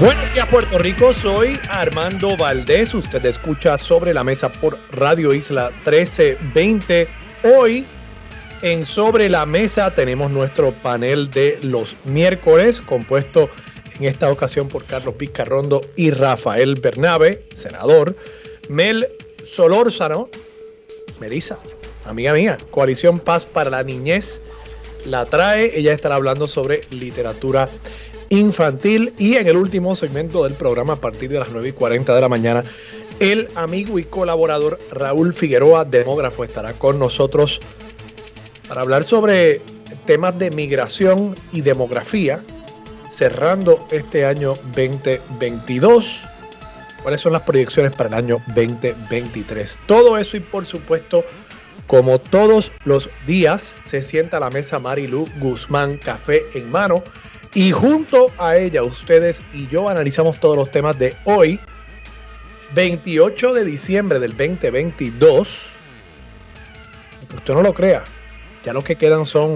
Buenos días Puerto Rico, soy Armando Valdés, usted escucha sobre la mesa por Radio Isla 1320. Hoy en Sobre la Mesa tenemos nuestro panel de los miércoles, compuesto en esta ocasión por Carlos Pizcarrondo y Rafael Bernabe, senador, Mel Solórzano, Melissa, amiga mía, Coalición Paz para la Niñez, la trae, ella estará hablando sobre literatura infantil y en el último segmento del programa a partir de las 9 y 40 de la mañana el amigo y colaborador Raúl Figueroa, demógrafo, estará con nosotros para hablar sobre temas de migración y demografía, cerrando este año 2022. ¿Cuáles son las proyecciones para el año 2023? Todo eso y por supuesto, como todos los días, se sienta a la mesa Marilu Guzmán, café en mano y junto a ella, ustedes y yo analizamos todos los temas de hoy, 28 de diciembre del 2022. usted no lo crea, ya lo que quedan son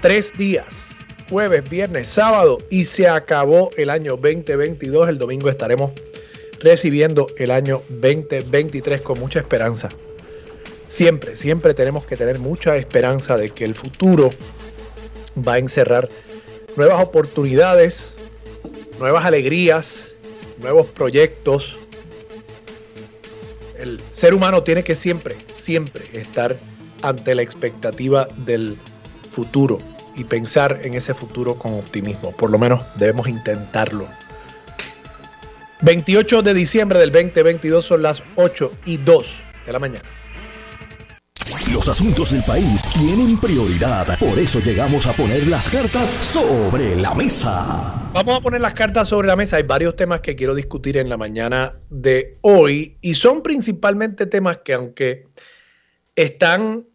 tres días, jueves, viernes, sábado, y se acabó el año 2022. El domingo estaremos recibiendo el año 2023 con mucha esperanza. Siempre, siempre tenemos que tener mucha esperanza de que el futuro va a encerrar nuevas oportunidades, nuevas alegrías, nuevos proyectos. El ser humano tiene que siempre, siempre estar ante la expectativa del futuro y pensar en ese futuro con optimismo. Por lo menos debemos intentarlo. 28 de diciembre del 2022 son las 8 y 2 de la mañana. Los asuntos del país tienen prioridad. Por eso llegamos a poner las cartas sobre la mesa. Vamos a poner las cartas sobre la mesa. Hay varios temas que quiero discutir en la mañana de hoy y son principalmente temas que aunque están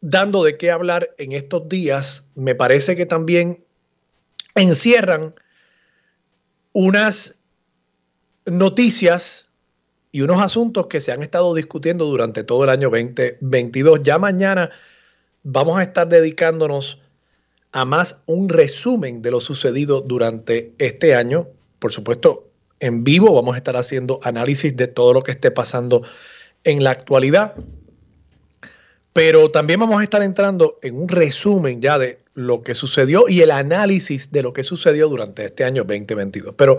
dando de qué hablar en estos días, me parece que también encierran unas noticias y unos asuntos que se han estado discutiendo durante todo el año 2022. Ya mañana vamos a estar dedicándonos a más un resumen de lo sucedido durante este año. Por supuesto, en vivo vamos a estar haciendo análisis de todo lo que esté pasando en la actualidad. Pero también vamos a estar entrando en un resumen ya de lo que sucedió y el análisis de lo que sucedió durante este año 2022. Pero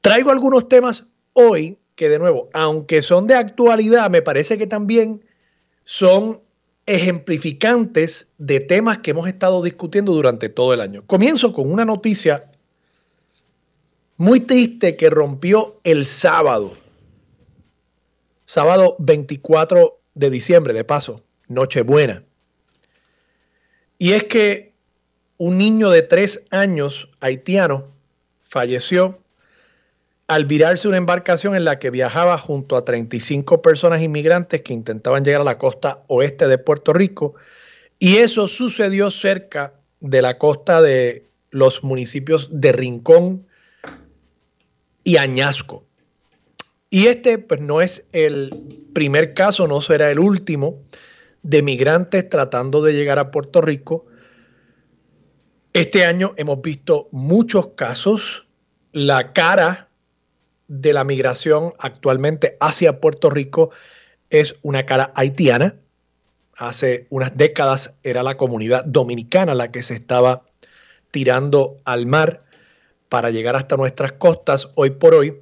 traigo algunos temas hoy que de nuevo, aunque son de actualidad, me parece que también son ejemplificantes de temas que hemos estado discutiendo durante todo el año. Comienzo con una noticia muy triste que rompió el sábado, sábado 24 de diciembre, de paso, Nochebuena. Y es que un niño de tres años haitiano falleció al virarse una embarcación en la que viajaba junto a 35 personas inmigrantes que intentaban llegar a la costa oeste de Puerto Rico. Y eso sucedió cerca de la costa de los municipios de Rincón y Añasco. Y este pues no es el primer caso, no será el último de migrantes tratando de llegar a Puerto Rico. Este año hemos visto muchos casos. La cara de la migración actualmente hacia Puerto Rico es una cara haitiana. Hace unas décadas era la comunidad dominicana la que se estaba tirando al mar para llegar hasta nuestras costas. Hoy por hoy,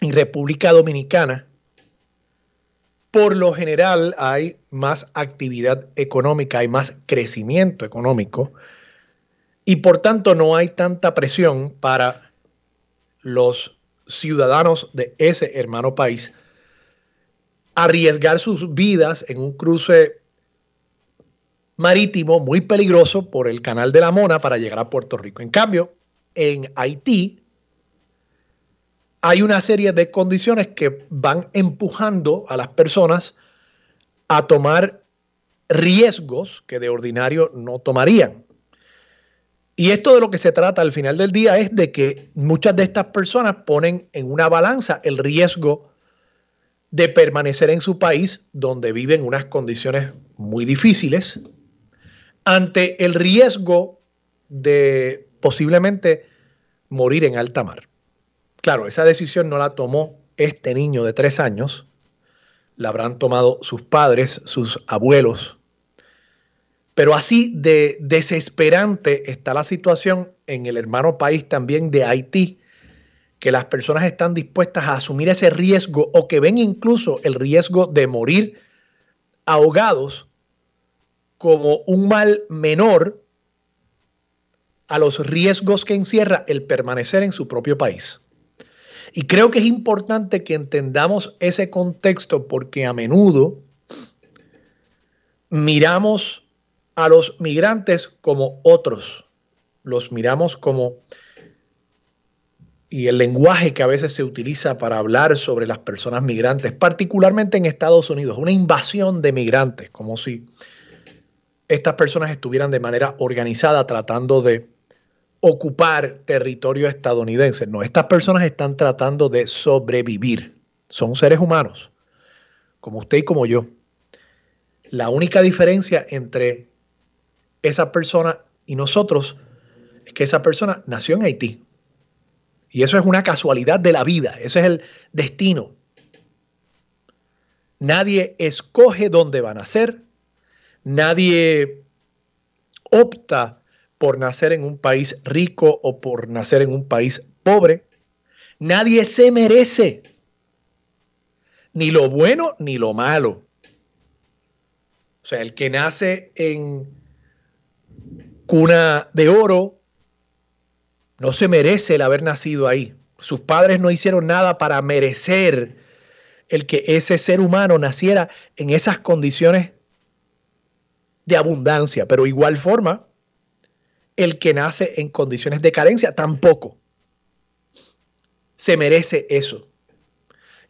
en República Dominicana, por lo general hay más actividad económica, hay más crecimiento económico y por tanto no hay tanta presión para los ciudadanos de ese hermano país arriesgar sus vidas en un cruce marítimo muy peligroso por el canal de la Mona para llegar a Puerto Rico. En cambio, en Haití, hay una serie de condiciones que van empujando a las personas a tomar riesgos que de ordinario no tomarían. Y esto de lo que se trata al final del día es de que muchas de estas personas ponen en una balanza el riesgo de permanecer en su país donde viven unas condiciones muy difíciles ante el riesgo de posiblemente morir en alta mar. Claro, esa decisión no la tomó este niño de tres años, la habrán tomado sus padres, sus abuelos. Pero así de desesperante está la situación en el hermano país también de Haití, que las personas están dispuestas a asumir ese riesgo o que ven incluso el riesgo de morir ahogados como un mal menor a los riesgos que encierra el permanecer en su propio país. Y creo que es importante que entendamos ese contexto porque a menudo miramos a los migrantes como otros, los miramos como y el lenguaje que a veces se utiliza para hablar sobre las personas migrantes, particularmente en Estados Unidos, una invasión de migrantes, como si estas personas estuvieran de manera organizada tratando de ocupar territorio estadounidense. No, estas personas están tratando de sobrevivir. Son seres humanos, como usted y como yo. La única diferencia entre esa persona y nosotros es que esa persona nació en Haití. Y eso es una casualidad de la vida, eso es el destino. Nadie escoge dónde va a nacer, nadie opta por nacer en un país rico o por nacer en un país pobre. Nadie se merece ni lo bueno ni lo malo. O sea, el que nace en cuna de oro no se merece el haber nacido ahí. Sus padres no hicieron nada para merecer el que ese ser humano naciera en esas condiciones de abundancia, pero igual forma, el que nace en condiciones de carencia tampoco se merece eso.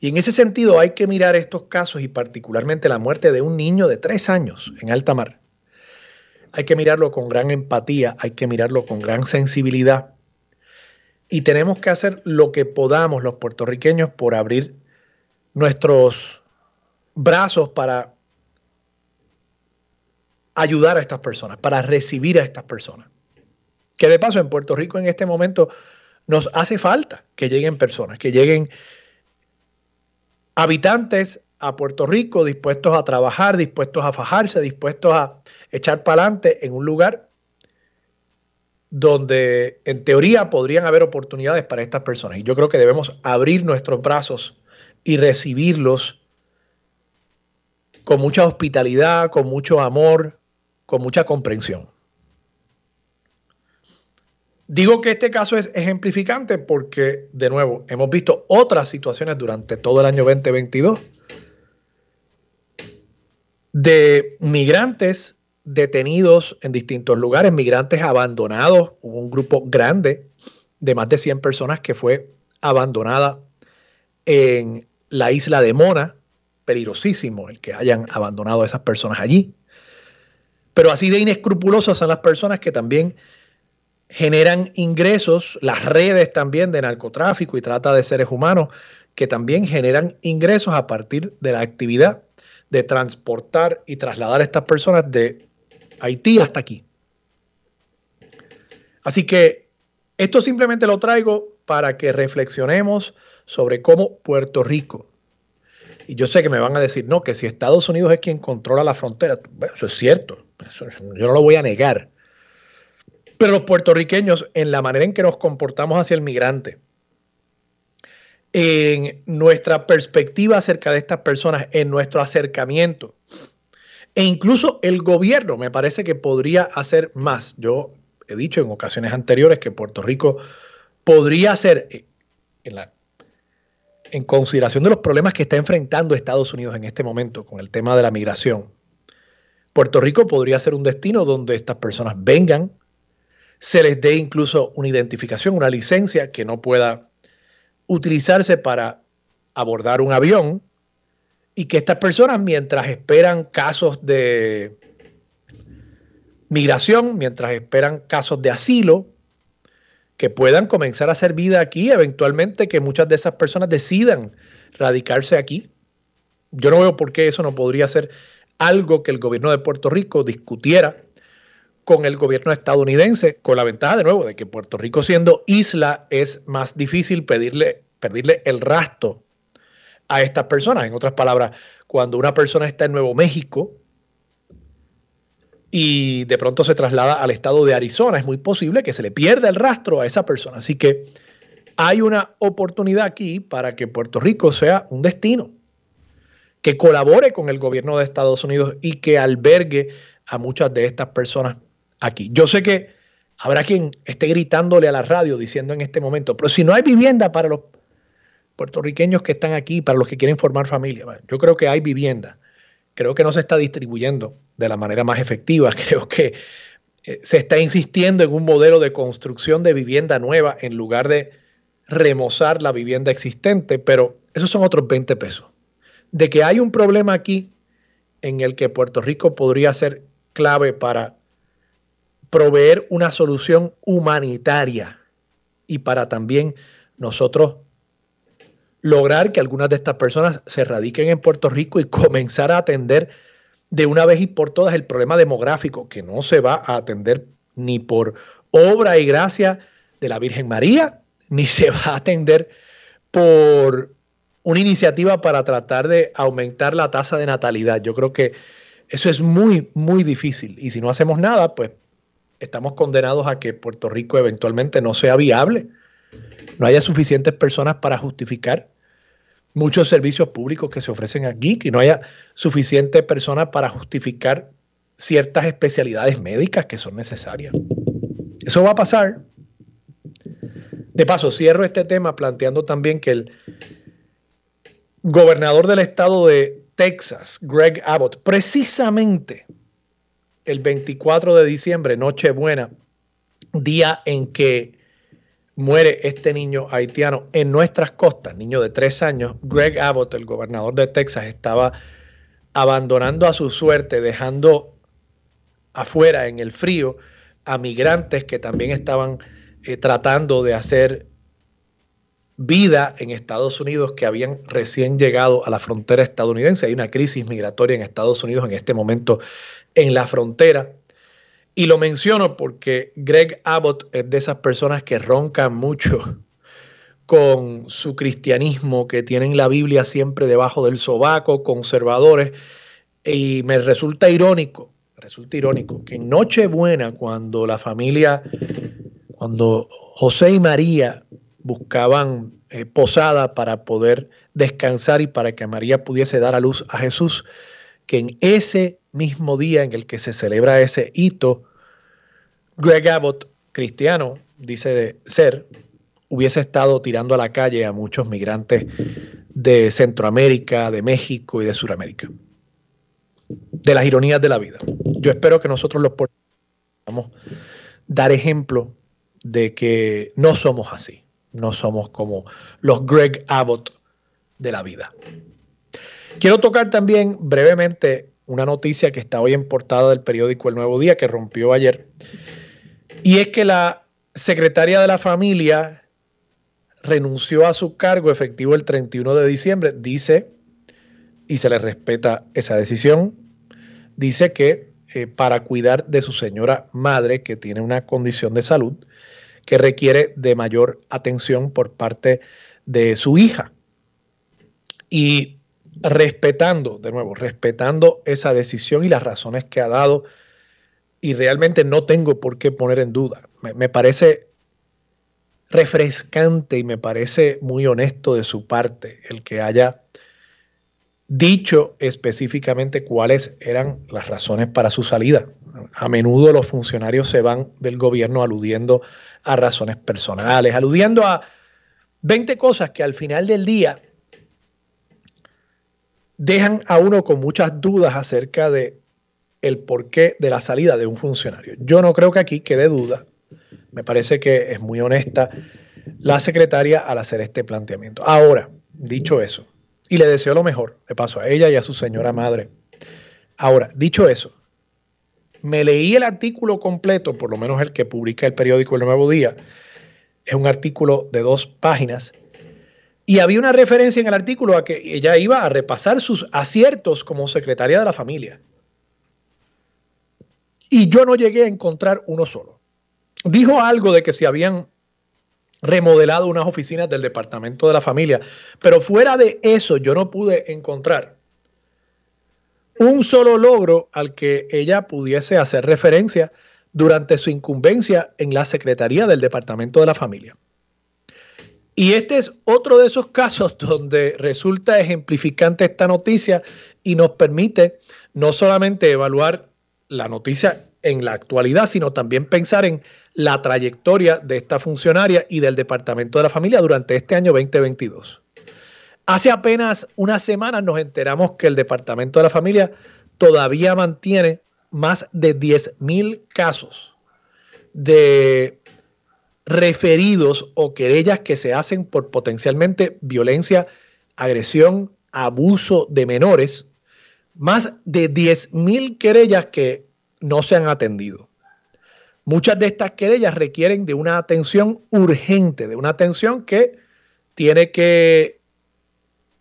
Y en ese sentido hay que mirar estos casos y particularmente la muerte de un niño de tres años en alta mar. Hay que mirarlo con gran empatía, hay que mirarlo con gran sensibilidad y tenemos que hacer lo que podamos los puertorriqueños por abrir nuestros brazos para ayudar a estas personas, para recibir a estas personas. Que de paso en Puerto Rico en este momento nos hace falta que lleguen personas, que lleguen habitantes a Puerto Rico dispuestos a trabajar, dispuestos a fajarse, dispuestos a echar para adelante en un lugar donde en teoría podrían haber oportunidades para estas personas. Y yo creo que debemos abrir nuestros brazos y recibirlos con mucha hospitalidad, con mucho amor, con mucha comprensión. Digo que este caso es ejemplificante porque, de nuevo, hemos visto otras situaciones durante todo el año 2022 de migrantes detenidos en distintos lugares, migrantes abandonados. Hubo un grupo grande de más de 100 personas que fue abandonada en la isla de Mona. Peligrosísimo el que hayan abandonado a esas personas allí. Pero así de inescrupulosas son las personas que también generan ingresos, las redes también de narcotráfico y trata de seres humanos, que también generan ingresos a partir de la actividad de transportar y trasladar a estas personas de Haití hasta aquí. Así que esto simplemente lo traigo para que reflexionemos sobre cómo Puerto Rico, y yo sé que me van a decir, no, que si Estados Unidos es quien controla la frontera, eso es cierto, yo no lo voy a negar. Pero los puertorriqueños, en la manera en que nos comportamos hacia el migrante, en nuestra perspectiva acerca de estas personas, en nuestro acercamiento, e incluso el gobierno me parece que podría hacer más. Yo he dicho en ocasiones anteriores que Puerto Rico podría hacer, eh, en, en consideración de los problemas que está enfrentando Estados Unidos en este momento con el tema de la migración, Puerto Rico podría ser un destino donde estas personas vengan, se les dé incluso una identificación, una licencia que no pueda utilizarse para abordar un avión y que estas personas mientras esperan casos de migración, mientras esperan casos de asilo, que puedan comenzar a hacer vida aquí, eventualmente que muchas de esas personas decidan radicarse aquí. Yo no veo por qué eso no podría ser algo que el gobierno de Puerto Rico discutiera con el gobierno estadounidense, con la ventaja de nuevo de que Puerto Rico siendo isla es más difícil pedirle, pedirle el rastro a estas personas. En otras palabras, cuando una persona está en Nuevo México y de pronto se traslada al estado de Arizona, es muy posible que se le pierda el rastro a esa persona. Así que hay una oportunidad aquí para que Puerto Rico sea un destino que colabore con el gobierno de Estados Unidos y que albergue a muchas de estas personas aquí. Yo sé que habrá quien esté gritándole a la radio diciendo en este momento, pero si no hay vivienda para los puertorriqueños que están aquí, para los que quieren formar familia, yo creo que hay vivienda. Creo que no se está distribuyendo de la manera más efectiva. Creo que eh, se está insistiendo en un modelo de construcción de vivienda nueva en lugar de remozar la vivienda existente, pero esos son otros 20 pesos de que hay un problema aquí en el que Puerto Rico podría ser clave para proveer una solución humanitaria y para también nosotros lograr que algunas de estas personas se radiquen en Puerto Rico y comenzar a atender de una vez y por todas el problema demográfico que no se va a atender ni por obra y gracia de la Virgen María, ni se va a atender por una iniciativa para tratar de aumentar la tasa de natalidad. Yo creo que eso es muy, muy difícil. Y si no hacemos nada, pues estamos condenados a que Puerto Rico eventualmente no sea viable. No haya suficientes personas para justificar muchos servicios públicos que se ofrecen aquí, que no haya suficientes personas para justificar ciertas especialidades médicas que son necesarias. Eso va a pasar. De paso, cierro este tema planteando también que el, gobernador del estado de Texas, Greg Abbott, precisamente el 24 de diciembre, Nochebuena, día en que muere este niño haitiano en nuestras costas, niño de tres años, Greg Abbott, el gobernador de Texas, estaba abandonando a su suerte, dejando afuera en el frío a migrantes que también estaban eh, tratando de hacer vida en Estados Unidos que habían recién llegado a la frontera estadounidense. Hay una crisis migratoria en Estados Unidos en este momento en la frontera. Y lo menciono porque Greg Abbott es de esas personas que roncan mucho con su cristianismo, que tienen la Biblia siempre debajo del sobaco, conservadores. Y me resulta irónico, resulta irónico que en Nochebuena, cuando la familia, cuando José y María buscaban eh, posada para poder descansar y para que María pudiese dar a luz a Jesús, que en ese mismo día en el que se celebra ese hito, Greg Abbott, cristiano, dice de ser, hubiese estado tirando a la calle a muchos migrantes de Centroamérica, de México y de Sudamérica. De las ironías de la vida. Yo espero que nosotros los podamos dar ejemplo de que no somos así no somos como los Greg Abbott de la vida. Quiero tocar también brevemente una noticia que está hoy en portada del periódico El Nuevo Día, que rompió ayer, y es que la secretaria de la familia renunció a su cargo efectivo el 31 de diciembre, dice, y se le respeta esa decisión, dice que eh, para cuidar de su señora madre, que tiene una condición de salud, que requiere de mayor atención por parte de su hija. Y respetando, de nuevo, respetando esa decisión y las razones que ha dado, y realmente no tengo por qué poner en duda. Me, parece refrescante y me parece muy honesto de su parte el que haya dicho específicamente cuáles eran las razones para su salida. A menudo los funcionarios se van del gobierno aludiendo a razones personales, aludiendo a 20 cosas que al final del día dejan a uno con muchas dudas acerca de el porqué de la salida de un funcionario. Yo no creo que aquí quede duda. Me parece que es muy honesta la secretaria al hacer este planteamiento. Ahora, dicho eso, y le deseo lo mejor, de paso, a ella y a su señora madre. Ahora, dicho eso, me leí el artículo completo, por lo menos el que publica el periódico El Nuevo Día. Es un artículo de dos páginas. Y había una referencia en el artículo a que ella iba a repasar sus aciertos como secretaria de la familia. Y yo no llegué a encontrar uno solo. Dijo algo de que se habían remodelado unas oficinas del Departamento de la Familia, pero fuera de eso yo no pude encontrar un solo logro al que ella pudiese hacer referencia durante su incumbencia en la Secretaría del Departamento de la Familia. Y este es otro de esos casos donde resulta ejemplificante esta noticia y nos permite no solamente evaluar la noticia en la actualidad, sino también pensar en la trayectoria de esta funcionaria y del Departamento de la Familia durante este año 2022. Hace apenas unas semanas nos enteramos que el Departamento de la Familia todavía mantiene más de 10.000 casos de referidos o querellas que se hacen por potencialmente violencia, agresión, abuso de menores, más de 10.000 querellas que no se han atendido. Muchas de estas querellas requieren de una atención urgente, de una atención que tiene que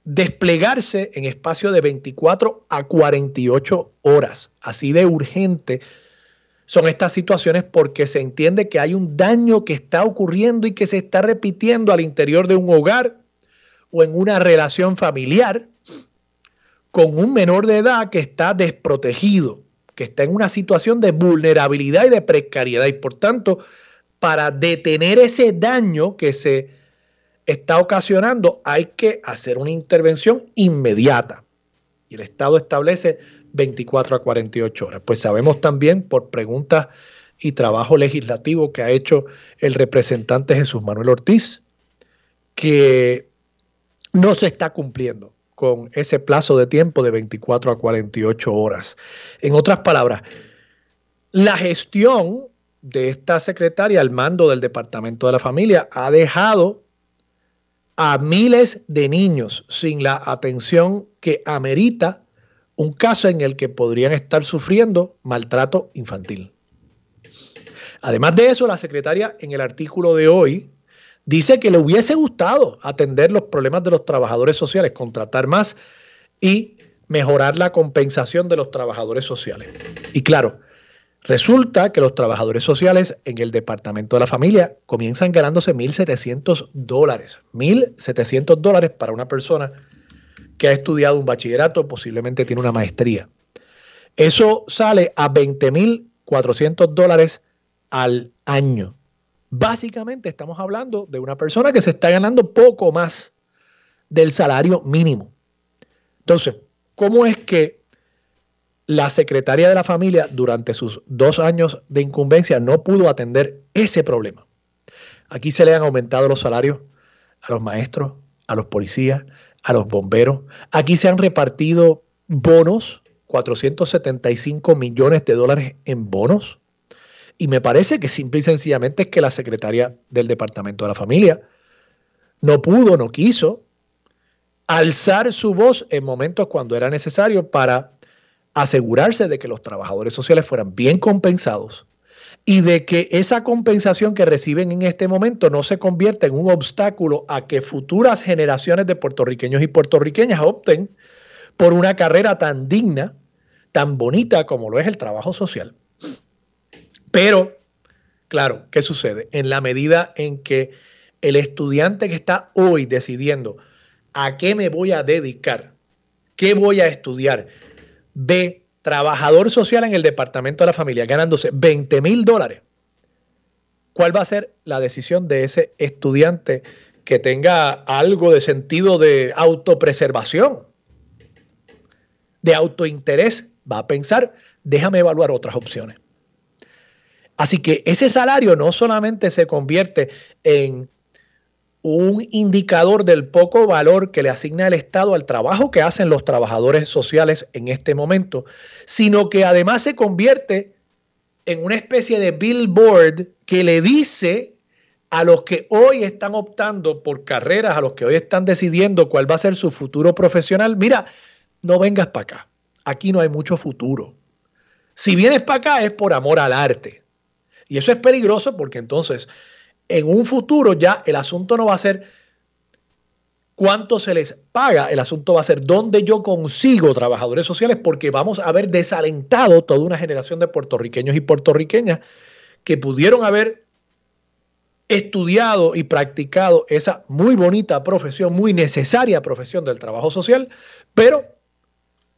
desplegarse en espacio de 24 a 48 horas. Así de urgente son estas situaciones porque se entiende que hay un daño que está ocurriendo y que se está repitiendo al interior de un hogar o en una relación familiar con un menor de edad que está desprotegido, que está en una situación de vulnerabilidad y de precariedad. Y por tanto, para detener ese daño que se está ocasionando, hay que hacer una intervención inmediata. Y el Estado establece 24 a 48 horas. Pues sabemos también por preguntas y trabajo legislativo que ha hecho el representante Jesús Manuel Ortiz, que no se está cumpliendo con ese plazo de tiempo de 24 a 48 horas. En otras palabras, la gestión de esta secretaria al mando del Departamento de la Familia ha dejado a miles de niños sin la atención que amerita un caso en el que podrían estar sufriendo maltrato infantil. Además de eso, la secretaria en el artículo de hoy dice que le hubiese gustado atender los problemas de los trabajadores sociales, contratar más y mejorar la compensación de los trabajadores sociales. Y claro, Resulta que los trabajadores sociales en el Departamento de la Familia comienzan ganándose 1.700 dólares. 1.700 dólares para una persona que ha estudiado un bachillerato, posiblemente tiene una maestría. Eso sale a 20.400 dólares al año. Básicamente estamos hablando de una persona que se está ganando poco más del salario mínimo. Entonces, ¿cómo es que la secretaria de la familia durante sus dos años de incumbencia no pudo atender ese problema. Aquí se le han aumentado los salarios a los maestros, a los policías, a los bomberos. Aquí se han repartido bonos, 475 millones de dólares en bonos. Y me parece que simple y sencillamente es que la secretaria del Departamento de la Familia no pudo, no quiso alzar su voz en momentos cuando era necesario para asegurarse de que los trabajadores sociales fueran bien compensados y de que esa compensación que reciben en este momento no se convierta en un obstáculo a que futuras generaciones de puertorriqueños y puertorriqueñas opten por una carrera tan digna, tan bonita como lo es el trabajo social. Pero, claro, ¿qué sucede? En la medida en que el estudiante que está hoy decidiendo a qué me voy a dedicar, qué voy a estudiar, de trabajador social en el departamento de la familia ganándose 20 mil dólares, ¿cuál va a ser la decisión de ese estudiante que tenga algo de sentido de autopreservación, de autointerés? Va a pensar, déjame evaluar otras opciones. Así que ese salario no solamente se convierte en un indicador del poco valor que le asigna el Estado al trabajo que hacen los trabajadores sociales en este momento, sino que además se convierte en una especie de billboard que le dice a los que hoy están optando por carreras, a los que hoy están decidiendo cuál va a ser su futuro profesional, mira, no vengas para acá. Aquí no hay mucho futuro. Si vienes para acá es por amor al arte. Y eso es peligroso porque entonces en un futuro ya el asunto no va a ser cuánto se les paga, el asunto va a ser dónde yo consigo trabajadores sociales porque vamos a haber desalentado toda una generación de puertorriqueños y puertorriqueñas que pudieron haber estudiado y practicado esa muy bonita profesión, muy necesaria profesión del trabajo social, pero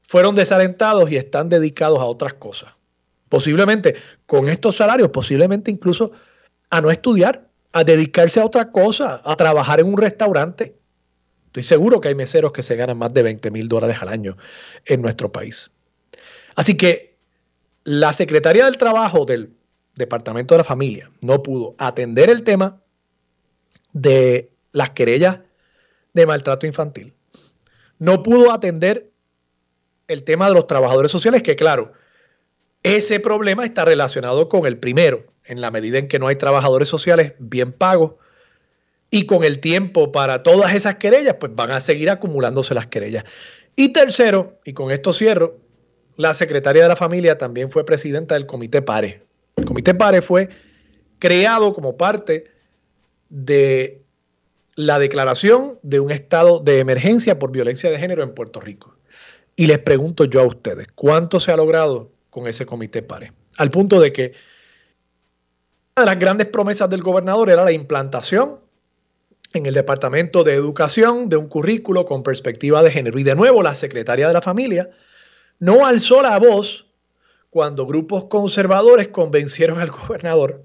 fueron desalentados y están dedicados a otras cosas. Posiblemente con estos salarios, posiblemente incluso a no estudiar, a dedicarse a otra cosa, a trabajar en un restaurante. Estoy seguro que hay meseros que se ganan más de 20 mil dólares al año en nuestro país. Así que la Secretaría del Trabajo del Departamento de la Familia no pudo atender el tema de las querellas de maltrato infantil. No pudo atender el tema de los trabajadores sociales, que claro, ese problema está relacionado con el primero, en la medida en que no hay trabajadores sociales bien pagos y con el tiempo para todas esas querellas, pues van a seguir acumulándose las querellas. Y tercero, y con esto cierro, la secretaria de la familia también fue presidenta del Comité PARE, el Comité PARE fue creado como parte de la declaración de un estado de emergencia por violencia de género en Puerto Rico. Y les pregunto yo a ustedes, ¿cuánto se ha logrado con ese comité PARE? Al punto de que una de las grandes promesas del gobernador era la implantación en el Departamento de Educación de un currículo con perspectiva de género. Y de nuevo, la secretaria de la familia no alzó la voz cuando grupos conservadores convencieron al gobernador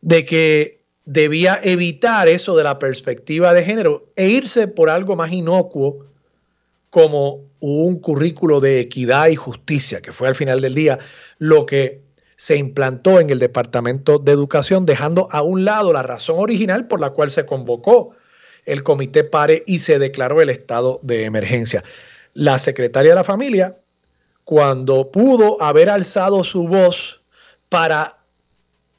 de que debía evitar eso de la perspectiva de género e irse por algo más inocuo como un currículo de equidad y justicia, que fue al final del día lo que se implantó en el Departamento de Educación, dejando a un lado la razón original por la cual se convocó el Comité PARE y se declaró el estado de emergencia. La secretaria de la familia cuando pudo haber alzado su voz para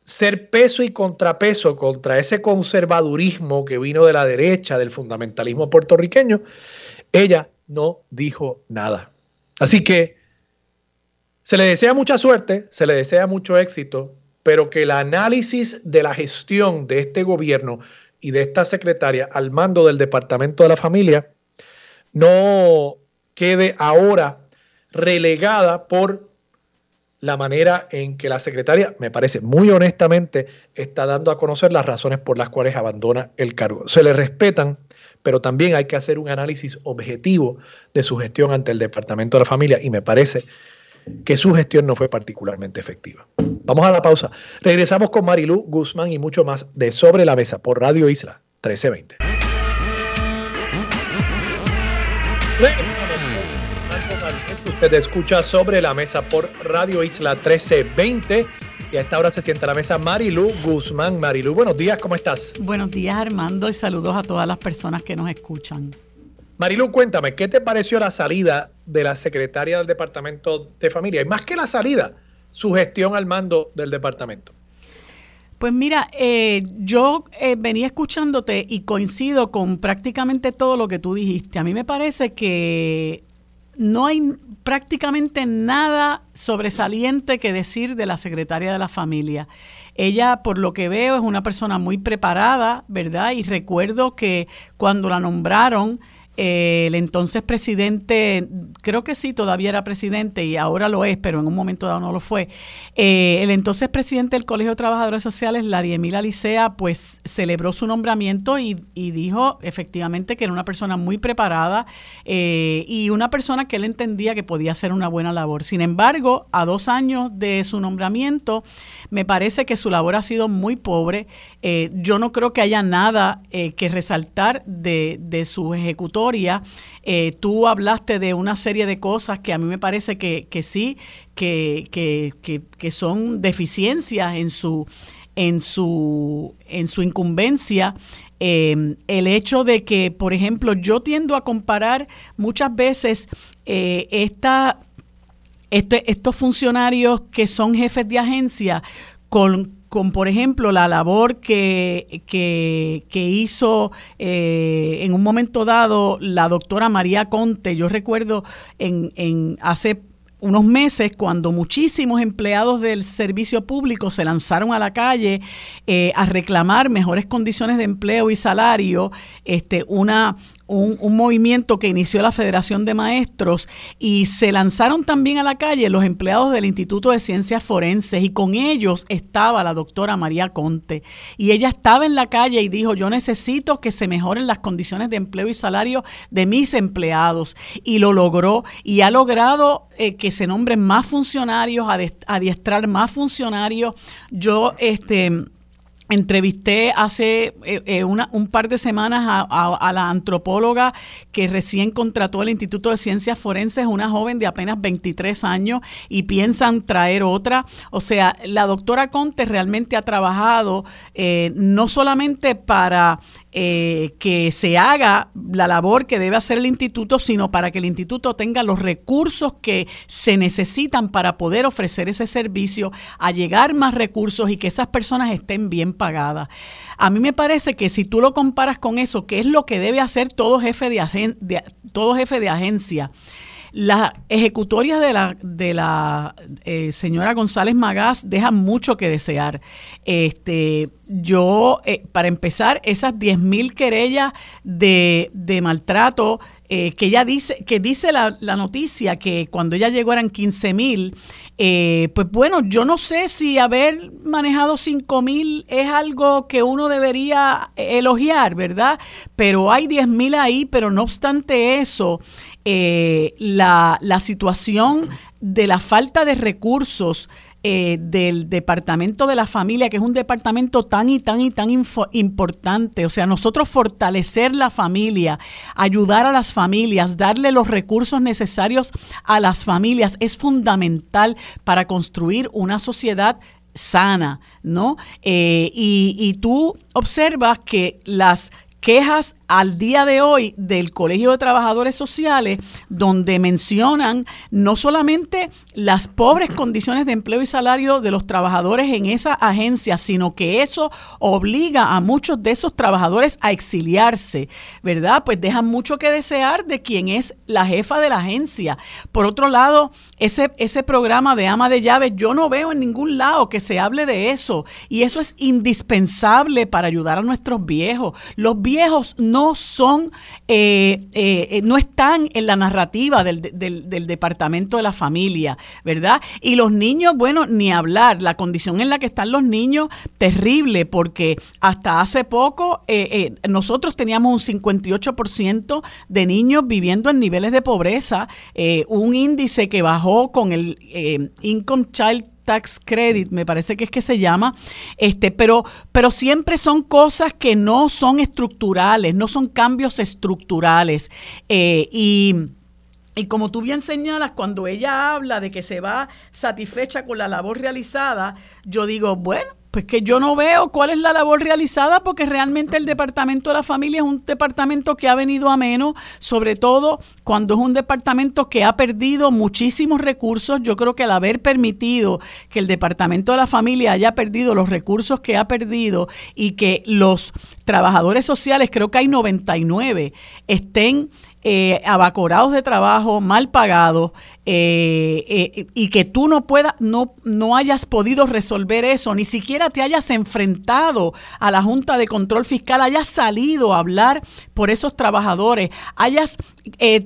ser peso y contrapeso contra ese conservadurismo que vino de la derecha, del fundamentalismo puertorriqueño, ella no dijo nada. Así que se le desea mucha suerte, se le desea mucho éxito, pero que el análisis de la gestión de este gobierno y de esta secretaria al mando del Departamento de la Familia no quede ahora relegada por la manera en que la secretaria, me parece muy honestamente, está dando a conocer las razones por las cuales abandona el cargo. Se le respetan, pero también hay que hacer un análisis objetivo de su gestión ante el Departamento de la Familia y me parece que su gestión no fue particularmente efectiva. Vamos a la pausa. Regresamos con Marilú Guzmán y mucho más de Sobre la Mesa por Radio Isla 1320. Usted escucha sobre la mesa por Radio Isla 1320 y a esta hora se sienta a la mesa Marilu Guzmán. Marilu, buenos días, ¿cómo estás? Buenos días Armando y saludos a todas las personas que nos escuchan. Marilu, cuéntame, ¿qué te pareció la salida de la secretaria del Departamento de Familia? Y más que la salida, su gestión al mando del departamento. Pues mira, eh, yo eh, venía escuchándote y coincido con prácticamente todo lo que tú dijiste. A mí me parece que no hay prácticamente nada sobresaliente que decir de la secretaria de la familia. Ella, por lo que veo, es una persona muy preparada, ¿verdad? Y recuerdo que cuando la nombraron, eh, el entonces presidente, creo que sí, todavía era presidente y ahora lo es, pero en un momento dado no lo fue. Eh, el entonces presidente del Colegio de Trabajadores Sociales, Larry Emila Licea, pues celebró su nombramiento y, dijo efectivamente que era una persona muy preparada eh, y una persona que él entendía que podía hacer una buena labor. Sin embargo, a dos años de su nombramiento, me parece que su labor ha sido muy pobre. yo no creo que haya nada que resaltar de, de su ejecutor eh, tú hablaste de una serie de cosas que a mí me parece que, sí, que, que, son deficiencias en su, en su, en su incumbencia. Eh, el hecho de que, por ejemplo, yo tiendo a comparar muchas veces eh, esta, este, estos funcionarios que son jefes de agencia con con, por ejemplo, la labor que, que, que hizo eh, en un momento dado la doctora María Conte. Yo recuerdo en, en hace unos meses cuando muchísimos empleados del servicio público se lanzaron a la calle eh, a reclamar mejores condiciones de empleo y salario, este, una, un, movimiento que inició la Federación de Maestros y se lanzaron también a la calle los empleados del Instituto de Ciencias Forenses y con ellos estaba la doctora María Conte. Y ella estaba en la calle y dijo, yo necesito que se mejoren las condiciones de empleo y salario de mis empleados. Y lo logró y ha logrado eh, que se nombren más funcionarios, adiestrar más funcionarios. Yo, este Entrevisté hace eh, eh, un par de semanas a, la antropóloga que recién contrató el Instituto de Ciencias Forenses, una joven de apenas 23 años, y piensan traer otra. O sea, la doctora Conte realmente ha trabajado eh, no solamente para eh, que se haga la labor que debe hacer el instituto, sino para que el instituto tenga los recursos que se necesitan para poder ofrecer ese servicio, a llegar más recursos y que esas personas estén bien pagadas. A mí me parece que si tú lo comparas con eso, que es lo que debe hacer todo jefe de, todo jefe de agencia, las ejecutorias de la, de la eh, señora González Magás dejan mucho que desear. Este, yo, eh, para empezar, esas 10.000 querellas de, maltrato eh, que ella dice, que dice la, noticia que cuando ella llegó eran 15 mil, pues bueno, yo no sé si haber manejado 5 mil es algo que uno debería elogiar, ¿verdad? Pero hay 10 mil ahí, pero no obstante eso, eh, la, la situación de la falta de recursos eh, del Departamento de la Familia, que es un departamento tan y tan y tan importante. O sea, nosotros fortalecer la familia, ayudar a las familias, darle los recursos necesarios a las familias es fundamental para construir una sociedad sana, ¿no? Eh, y, y tú observas que las quejas al día de hoy del Colegio de Trabajadores Sociales, donde mencionan no solamente las pobres condiciones de empleo y salario de los trabajadores en esa agencia, sino que eso obliga a muchos de esos trabajadores a exiliarse, ¿verdad? Pues dejan mucho que desear de quien es la jefa de la agencia. Por otro lado, ese, ese programa de ama de llaves, yo no veo en ningún lado que se hable de eso. Y eso es indispensable para ayudar a nuestros viejos. Los viejos no no son, eh, eh, no están en la narrativa del, del, departamento de la familia, ¿verdad? Y los niños, bueno, ni hablar, la condición en la que están los niños, terrible, porque hasta hace poco eh, nosotros teníamos un 58% de niños viviendo en niveles de pobreza, un índice que bajó con el Income Child tax credit, me parece que es que se llama, este, pero, pero siempre son cosas que no son estructurales, no son cambios estructurales. Eh, y, y como tú bien señalas, cuando ella habla de que se va satisfecha con la labor realizada, yo digo, bueno, pues que yo no veo cuál es la labor realizada porque realmente el Departamento de la Familia es un departamento que ha venido a menos, sobre todo cuando es un departamento que ha perdido muchísimos recursos. Yo creo que al haber permitido que el Departamento de la Familia haya perdido los recursos que ha perdido y que los trabajadores sociales, creo que hay 99, estén eh, abacorados de trabajo, mal pagados, eh, eh, y que tú no puedas, no, no hayas podido resolver eso, ni siquiera te hayas enfrentado a la Junta de Control Fiscal, hayas salido a hablar por esos trabajadores, hayas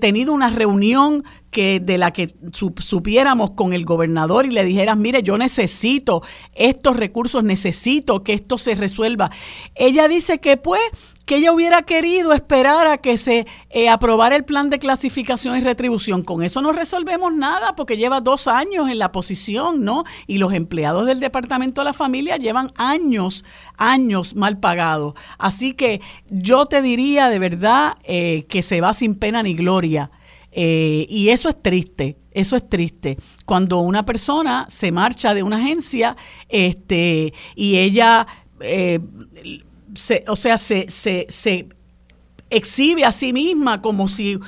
tenido una reunión que de la que supiéramos con el gobernador y le dijeras, mire, yo necesito estos recursos, necesito que esto se resuelva. Ella dice que pues que ella hubiera querido esperar a que se eh, aprobara el plan de clasificación y retribución. Con eso no resolvemos nada porque lleva dos años en la posición, ¿no? Y los empleados del Departamento de la Familia llevan años, años mal pagados. Así que yo te diría de verdad eh, que se va sin pena ni gloria. Eh, y eso es triste, eso es triste. Cuando una persona se marcha de una agencia este, y ella, eh, se, o sea, se, se, se exhibe a sí misma como si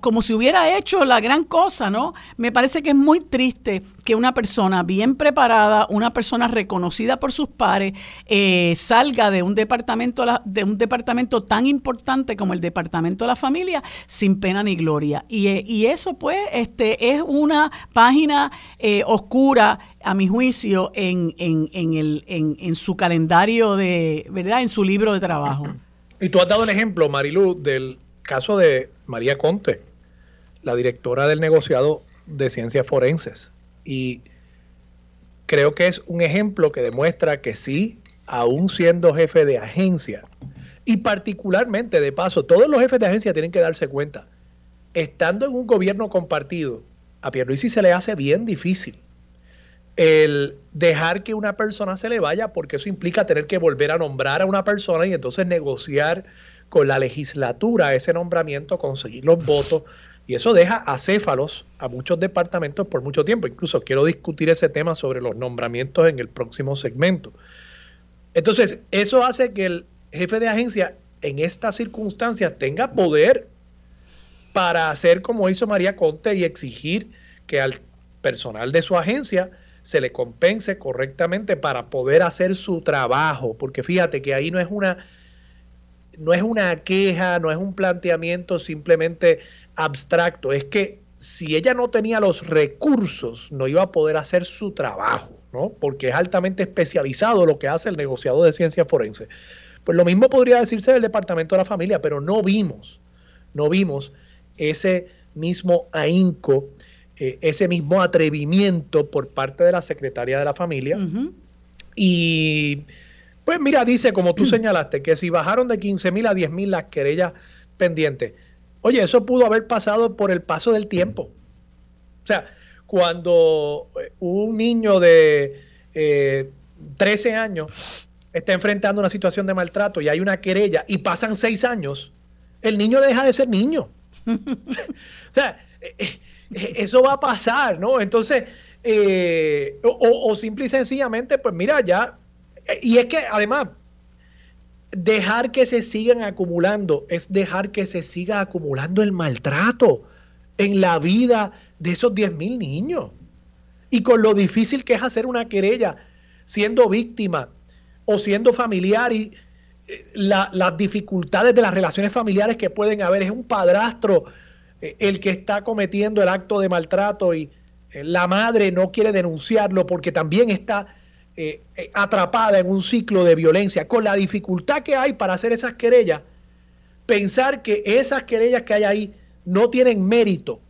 como si hubiera hecho la gran cosa, ¿no? Me parece que es muy triste que una persona bien preparada, una persona reconocida por sus pares, eh, salga de un departamento de un departamento tan importante como el departamento de la familia sin pena ni gloria. Y, eh, y eso, pues, este es una página eh, oscura a mi juicio, en, en, en, el, en, su calendario de, ¿verdad? En su libro de trabajo. Y tú has dado un ejemplo, Marilu, del caso de María Conte, la directora del negociado de ciencias forenses. Y creo que es un ejemplo que demuestra que sí, aún siendo jefe de agencia, y particularmente de paso, todos los jefes de agencia tienen que darse cuenta, estando en un gobierno compartido, a Pierluisi se le hace bien difícil el dejar que una persona se le vaya, porque eso implica tener que volver a nombrar a una persona y entonces negociar con la legislatura ese nombramiento, conseguir los votos, y eso deja acéfalos a muchos departamentos por mucho tiempo. Incluso quiero discutir ese tema sobre los nombramientos en el próximo segmento. Entonces, eso hace que el jefe de agencia en estas circunstancias tenga poder para hacer como hizo María Conte y exigir que al personal de su agencia se le compense correctamente para poder hacer su trabajo, porque fíjate que ahí no es una no es una queja, no es un planteamiento simplemente abstracto, es que si ella no tenía los recursos, no iba a poder hacer su trabajo, ¿no? Porque es altamente especializado lo que hace el negociado de ciencia forense. Pues lo mismo podría decirse del Departamento de la Familia, pero no vimos, no vimos ese mismo ahínco, eh, ese mismo atrevimiento por parte de la Secretaría de la Familia. Y pues mira, dice, como tú señalaste, que si bajaron de 15 mil a 10 mil las querellas pendientes, oye, eso pudo haber pasado por el paso del tiempo. O sea, cuando eh, un niño de 13 eh, años está enfrentando una situación de maltrato y hay una querella y pasan 6 años, el niño deja de ser niño. o sea, eh, eso va a pasar, ¿no? Entonces, o, o simple y sencillamente, pues mira, ya y es que además, dejar que se sigan acumulando es dejar que se siga acumulando el maltrato en la vida de esos 10 mil niños. Y con lo difícil que es hacer una querella siendo víctima o siendo familiar y eh, las dificultades de las relaciones familiares que pueden haber. Es un padrastro eh, el que está cometiendo el acto de maltrato y eh, la madre no quiere denunciarlo porque también está eh, eh, atrapada en un ciclo de violencia, con la dificultad que hay para hacer esas querellas, pensar que esas querellas que hay ahí no tienen mérito.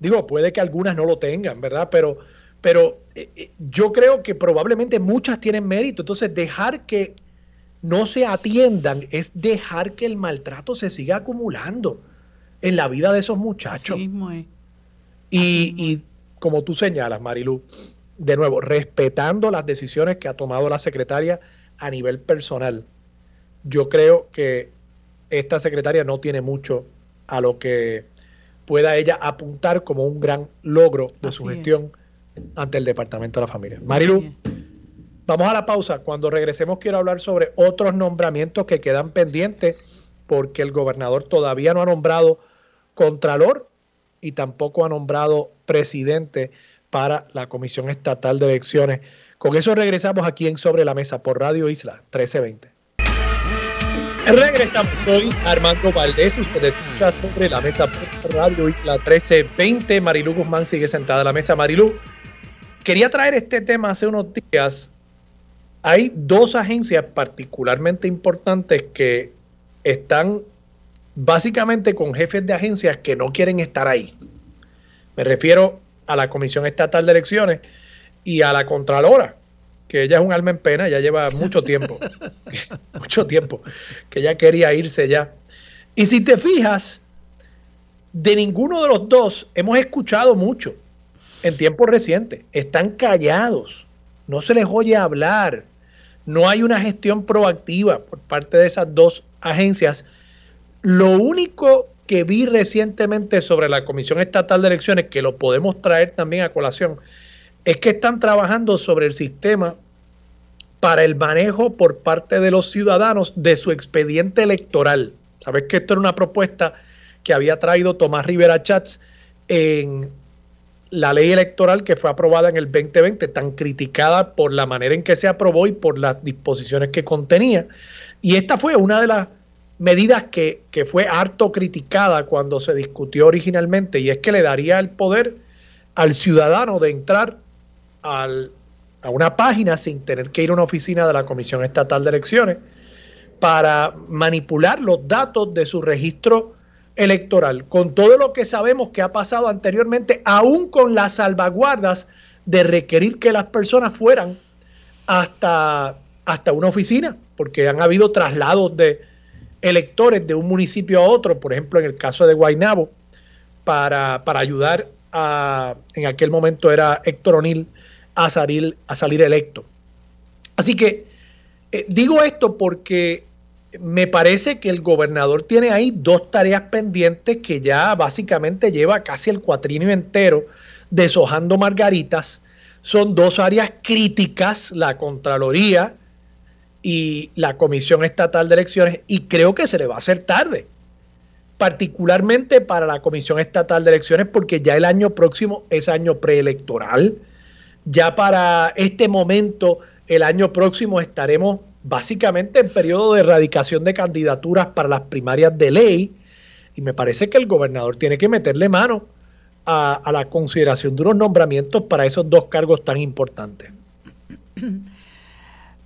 Digo, puede que algunas no lo tengan, ¿verdad? Pero, pero eh, yo creo que probablemente muchas tienen mérito. Entonces, dejar que no se atiendan es dejar que el maltrato se siga acumulando en la vida de esos muchachos. y, y como tú señalas, Marilu, de nuevo, respetando las decisiones que ha tomado la secretaria a nivel personal, yo creo que esta secretaria no tiene mucho a lo que pueda ella apuntar como un gran logro de su gestión ante el Departamento de la Familia. Marilu, vamos a la pausa. Cuando regresemos quiero hablar sobre otros nombramientos que quedan pendientes porque el gobernador todavía no ha nombrado contralor y tampoco ha nombrado presidente para la Comisión Estatal de Elecciones. Con eso regresamos aquí en Sobre la Mesa por Radio Isla 1320. Regresamos, soy Armando Valdés, usted escucha sobre la mesa por Radio Isla 1320. Marilu Guzmán sigue sentada a la mesa. Marilu, quería traer este tema hace unos días. Hay dos agencias particularmente importantes que están básicamente con jefes de agencias que no quieren estar ahí. Me refiero a la Comisión Estatal de Elecciones y a la Contralora, que ella es un alma en pena, ya lleva mucho tiempo, mucho tiempo, que ella quería irse ya. Y si te fijas, de ninguno de los dos hemos escuchado mucho en tiempos recientes. Están callados, no se les oye hablar, no hay una gestión proactiva por parte de esas dos agencias. Lo único que vi recientemente sobre la Comisión Estatal de Elecciones, que lo podemos traer también a colación, es que están trabajando sobre el sistema para el manejo por parte de los ciudadanos de su expediente electoral. Sabes que esto era una propuesta que había traído Tomás Rivera Chats en la ley electoral que fue aprobada en el 2020, tan criticada por la manera en que se aprobó y por las disposiciones que contenía. Y esta fue una de las medidas que, que fue harto criticada cuando se discutió originalmente, y es que le daría el poder al ciudadano de entrar al, a una página sin tener que ir a una oficina de la Comisión Estatal de Elecciones para manipular los datos de su registro electoral, con todo lo que sabemos que ha pasado anteriormente, aún con las salvaguardas de requerir que las personas fueran hasta, hasta una oficina, porque han habido traslados de electores de un municipio a otro, por ejemplo en el caso de Guaynabo, para, para ayudar a, en aquel momento era Héctor O'Neill, a salir, a salir electo. Así que eh, digo esto porque me parece que el gobernador tiene ahí dos tareas pendientes que ya básicamente lleva casi el cuatrinio entero deshojando margaritas. Son dos áreas críticas, la Contraloría y la Comisión Estatal de Elecciones, y creo que se le va a hacer tarde, particularmente para la Comisión Estatal de Elecciones, porque ya el año próximo es año preelectoral. Ya para este momento, el año próximo estaremos básicamente en periodo de erradicación de candidaturas para las primarias de ley y me parece que el gobernador tiene que meterle mano a, la consideración de unos nombramientos para esos dos cargos tan importantes.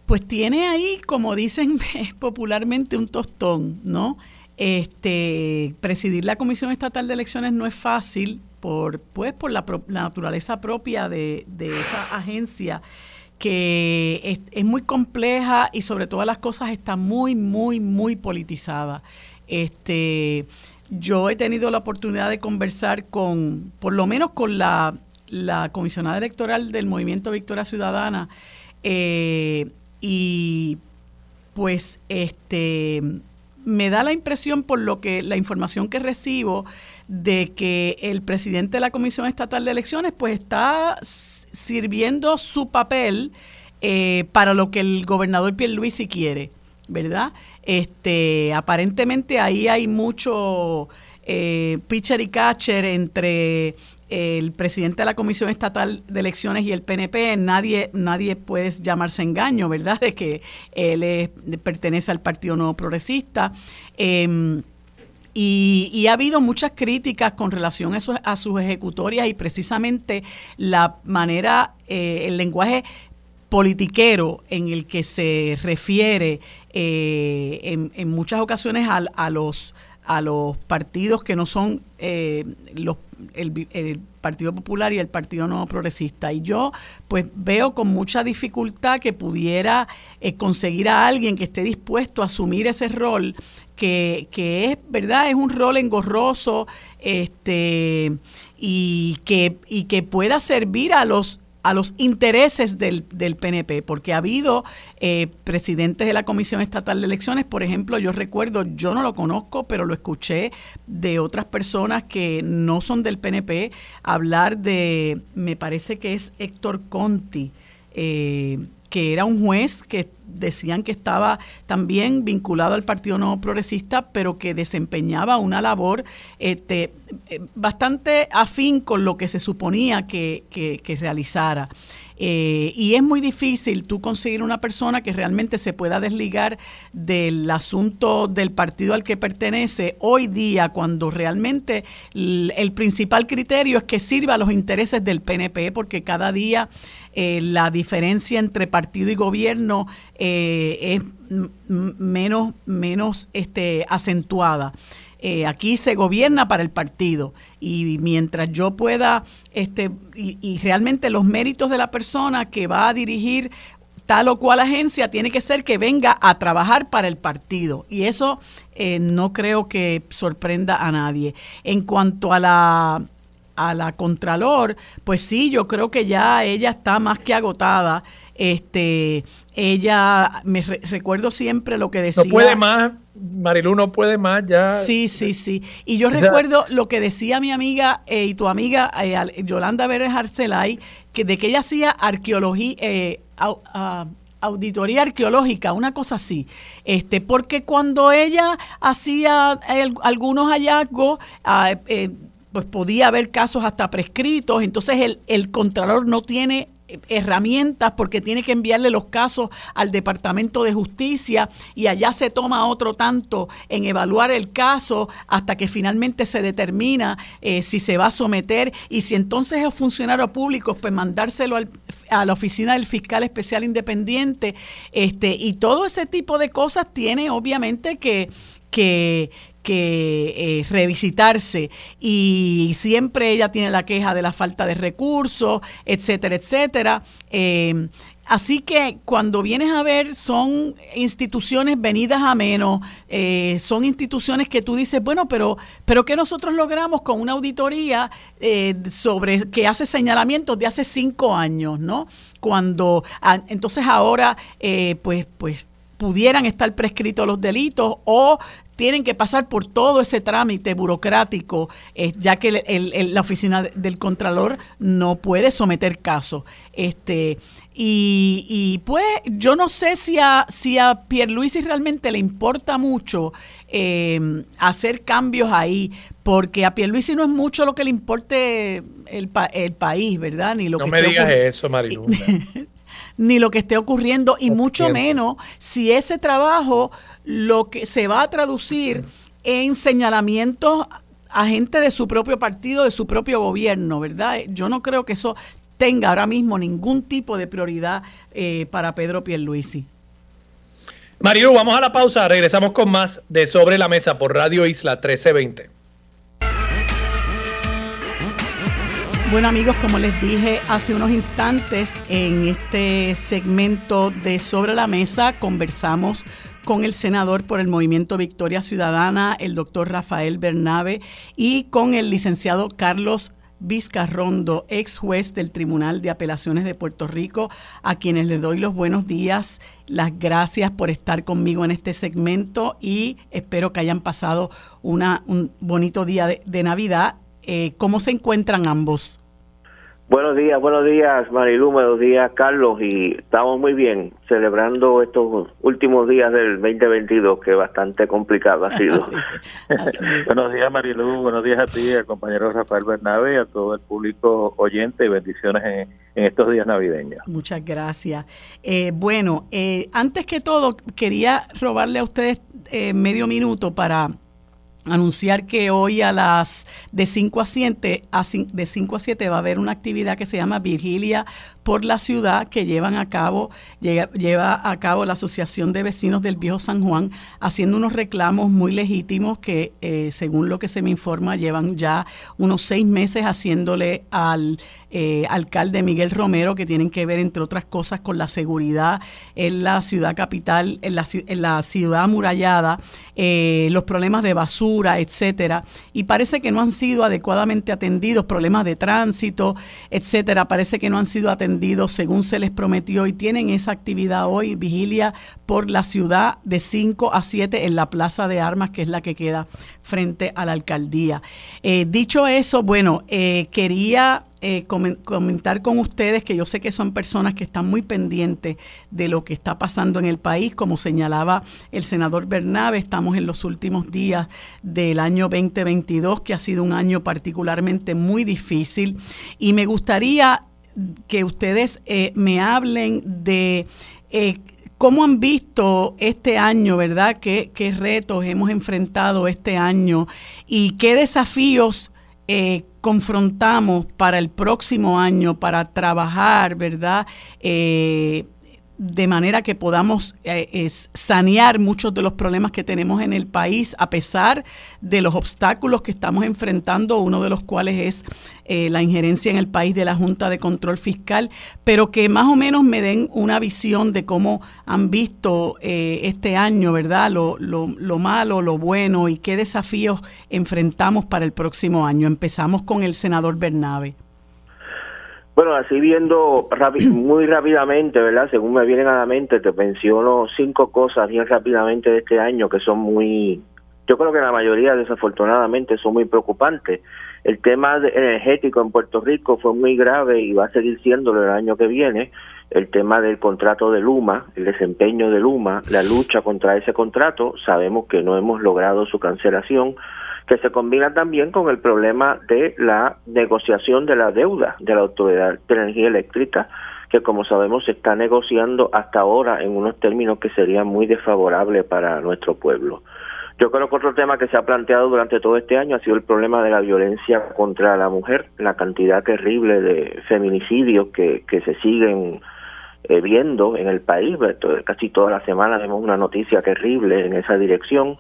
Pues tiene ahí, como dicen popularmente, un tostón, ¿no? Este, presidir la Comisión Estatal de Elecciones no es fácil por, pues, por la, naturaleza propia de, esa agencia que es, muy compleja y sobre todas las cosas está muy, muy, muy politizada. Este, yo he tenido la oportunidad de conversar con, por lo menos con la, comisionada electoral del Movimiento Victoria Ciudadana, eh, y pues este me da la impresión por lo que la información que recibo de que el presidente de la Comisión Estatal de Elecciones pues está sirviendo su papel eh, para lo que el gobernador Pierluisi quiere, ¿verdad? Este, aparentemente ahí hay mucho eh, pitcher y catcher entre el presidente de la Comisión Estatal de Elecciones y el PNP, nadie, nadie puede llamarse engaño, ¿verdad?, de que él pertenece al Partido Nuevo Progresista. Em, y, ha habido muchas críticas con relación a, a sus ejecutorias y precisamente la manera, eh, el lenguaje politiquero en el que se refiere eh, en, muchas ocasiones a, los a los partidos que no son eh, los, el, Partido Popular y el Partido Nuevo Progresista. Y yo pues veo con mucha dificultad que pudiera conseguir a alguien que esté dispuesto a asumir ese rol que, que es, ¿verdad? Es un rol engorroso este, y, que, y que pueda servir a los a los intereses del, del PNP, porque ha habido eh, presidentes de la Comisión Estatal de Elecciones, por ejemplo, yo recuerdo, yo no lo conozco, pero lo escuché de otras personas que no son del PNP hablar de, me parece que es Héctor Conti, eh, que era un juez que decían que estaba también vinculado al Partido No Progresista, pero que desempeñaba una labor este, eh, bastante afín con lo que se suponía que, que realizara. Eh, y es muy difícil tú conseguir una persona que realmente se pueda desligar del asunto del partido al que pertenece hoy día, cuando realmente el, principal criterio es que sirva a los intereses del PNP, porque cada día eh, la diferencia entre partido y gobierno eh, es menos, menos este, acentuada. Eh, aquí se gobierna para el partido y mientras yo pueda, este, y, realmente los méritos de la persona que va a dirigir tal o cual agencia tiene que ser que venga a trabajar para el partido. Y eso eh, no creo que sorprenda a nadie. En cuanto a la, a la Contralor, pues sí, yo creo que ya ella está más que agotada. Este, ella, me recuerdo siempre lo que decía. No puede más, Marilu no puede más ya. Sí, sí, sí. Y yo recuerdo lo que decía mi amiga eh, y tu amiga eh, Yolanda Vélez Arcelay, que de que ella hacía arqueología, eh, auditoría arqueológica, una cosa así. Este, porque cuando ella hacía algunos hallazgos, ah, pues podía haber casos hasta prescritos, entonces el, el contralor no tiene herramientas porque tiene que enviarle los casos al Departamento de Justicia y allá se toma otro tanto en evaluar el caso hasta que finalmente se determina eh, si se va a someter y si entonces es funcionario público, pues mandárselo a la oficina del fiscal especial independiente. Este y todo ese tipo de cosas tiene obviamente que que, que eh, revisitarse y siempre ella tiene la queja de la falta de recursos, etcétera, etcétera. Eh, así que cuando vienes a ver son instituciones venidas a menos, eh, son instituciones que tú dices, bueno, pero, pero que nosotros logramos con una auditoría sobre que hace señalamientos de hace cinco años, ¿no? Cuando entonces ahora, pues, pues pudieran estar prescritos los delitos o tienen que pasar por todo ese trámite burocrático, eh, ya que la oficina del Contralor no puede someter casos. Este, y, y, pues yo no sé si a, si a Pierluisi realmente le importa mucho eh, hacer cambios ahí, porque a Pierluisi no es mucho lo que le importe el, el país, ¿verdad? Ni lo no me digas eso, Marilu. ni lo que esté ocurriendo, y mucho menos si ese trabajo lo que se va a traducir en señalamientos a gente de su propio partido, de su propio gobierno, ¿verdad? Yo no creo que eso tenga ahora mismo ningún tipo de prioridad eh, para Pedro Pierluisi. Marilu, vamos a la pausa, regresamos con más de Sobre la Mesa por Radio Isla 1320. Bueno amigos, como les dije hace unos instantes, en este segmento de Sobre la Mesa conversamos con el senador por el Movimiento Victoria Ciudadana, el doctor Rafael Bernabe, y con el licenciado Carlos Vizcarrondo, ex juez del Tribunal de Apelaciones de Puerto Rico, a quienes les doy los buenos días, las gracias por estar conmigo en este segmento y espero que hayan pasado un bonito día de, Navidad. Eh, ¿Cómo se encuentran ambos? Buenos días, buenos días Marilu, buenos días Carlos y estamos muy bien celebrando estos últimos días del 2022 que bastante complicado ha sido. buenos días Marilu, buenos días a ti, al compañero Rafael Bernabe y a todo el público oyente y bendiciones en, estos días navideños. Muchas gracias. Eh, bueno, eh, antes que todo quería robarle a ustedes eh, medio minuto para anunciar que hoy a las de 5 a 7 de 5 a 7 va a haber una actividad que se llama Virgilia por la ciudad que llevan a cabo lleva a cabo la Asociación de Vecinos del Viejo San Juan haciendo unos reclamos muy legítimos que eh, según lo que se me informa llevan ya unos seis meses haciéndole al eh, alcalde Miguel Romero, que tienen que ver, entre otras cosas, con la seguridad en la ciudad capital, en la, en la ciudad amurallada, eh, los problemas de basura, etcétera. Y parece que no han sido adecuadamente atendidos, problemas de tránsito, etcétera. Parece que no han sido atendidos según se les prometió y tienen esa actividad hoy, vigilia por la ciudad de 5 a 7 en la Plaza de Armas, que es la que queda frente a la alcaldía. Eh, dicho eso, bueno, quería eh, comentar con ustedes que yo sé que son personas que están muy pendientes de lo que está pasando en el país. Como señalaba el senador Bernabe, estamos en los últimos días del año 2022, que ha sido un año particularmente muy difícil. Y me gustaría que ustedes eh, me hablen de... Eh, ¿Cómo han visto este año, verdad? ¿Qué, ¿Qué, retos hemos enfrentado este año y qué desafíos eh, confrontamos para el próximo año para trabajar, ¿verdad? De manera que podamos eh, sanear muchos de los problemas que tenemos en el país, a pesar de los obstáculos que estamos enfrentando, uno de los cuales es eh, la injerencia en el país de la Junta de Control Fiscal, pero que más o menos me den una visión de cómo han visto eh, este año, ¿verdad? Lo, lo, lo malo, lo bueno y qué desafíos enfrentamos para el próximo año. Empezamos con el senador Bernabe. Bueno, así viendo muy rápidamente, ¿verdad? Según me vienen a la mente, te menciono cinco cosas bien rápidamente de este año que son muy, yo creo que la mayoría desafortunadamente son muy preocupantes. El tema energético en Puerto Rico fue muy grave y va a seguir siéndolo el año que viene. el tema del contrato de Luma, el desempeño de Luma, la lucha contra ese contrato, sabemos que no hemos logrado su cancelación, que se combina también con el problema de la negociación de la deuda de la Autoridad de Energía Eléctrica, que como sabemos se está negociando hasta ahora en unos términos que serían muy desfavorables para nuestro pueblo. Yo creo que otro tema que se ha planteado durante todo este año ha sido el problema de la violencia contra la mujer, la cantidad terrible de feminicidios que, que se siguen eh, viendo en el país. Casi toda la semana vemos una noticia terrible en esa dirección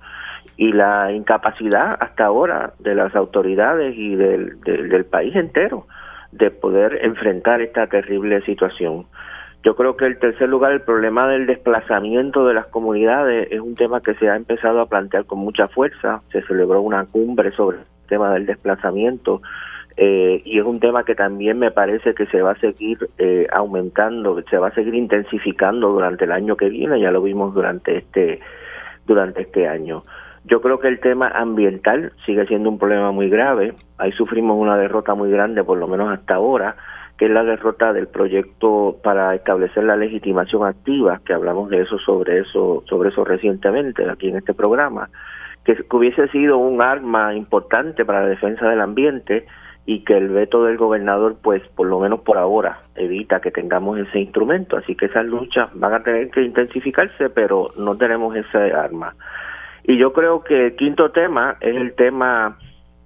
y la incapacidad hasta ahora de las autoridades y del, del país entero de poder enfrentar esta terrible situación. Yo creo que el tercer lugar, el problema del desplazamiento de las comunidades, es un tema que se ha empezado a plantear con mucha fuerza. Se celebró una cumbre sobre el tema del desplazamiento eh, y es un tema que también me parece que se va a seguir eh, aumentando, se va a seguir intensificando durante el año que viene. Ya lo vimos durante este durante este año. Yo creo que el tema ambiental sigue siendo un problema muy grave. Ahí sufrimos una derrota muy grande, por lo menos hasta ahora que es la derrota del proyecto para establecer la legitimación activa, que hablamos de eso sobre eso, sobre eso recientemente aquí en este programa, que, hubiese sido un arma importante para la defensa del ambiente y que el veto del gobernador, pues por lo menos por ahora, evita que tengamos ese instrumento. Así que esas luchas van a tener que intensificarse, pero no tenemos ese arma. Y yo creo que el quinto tema es el tema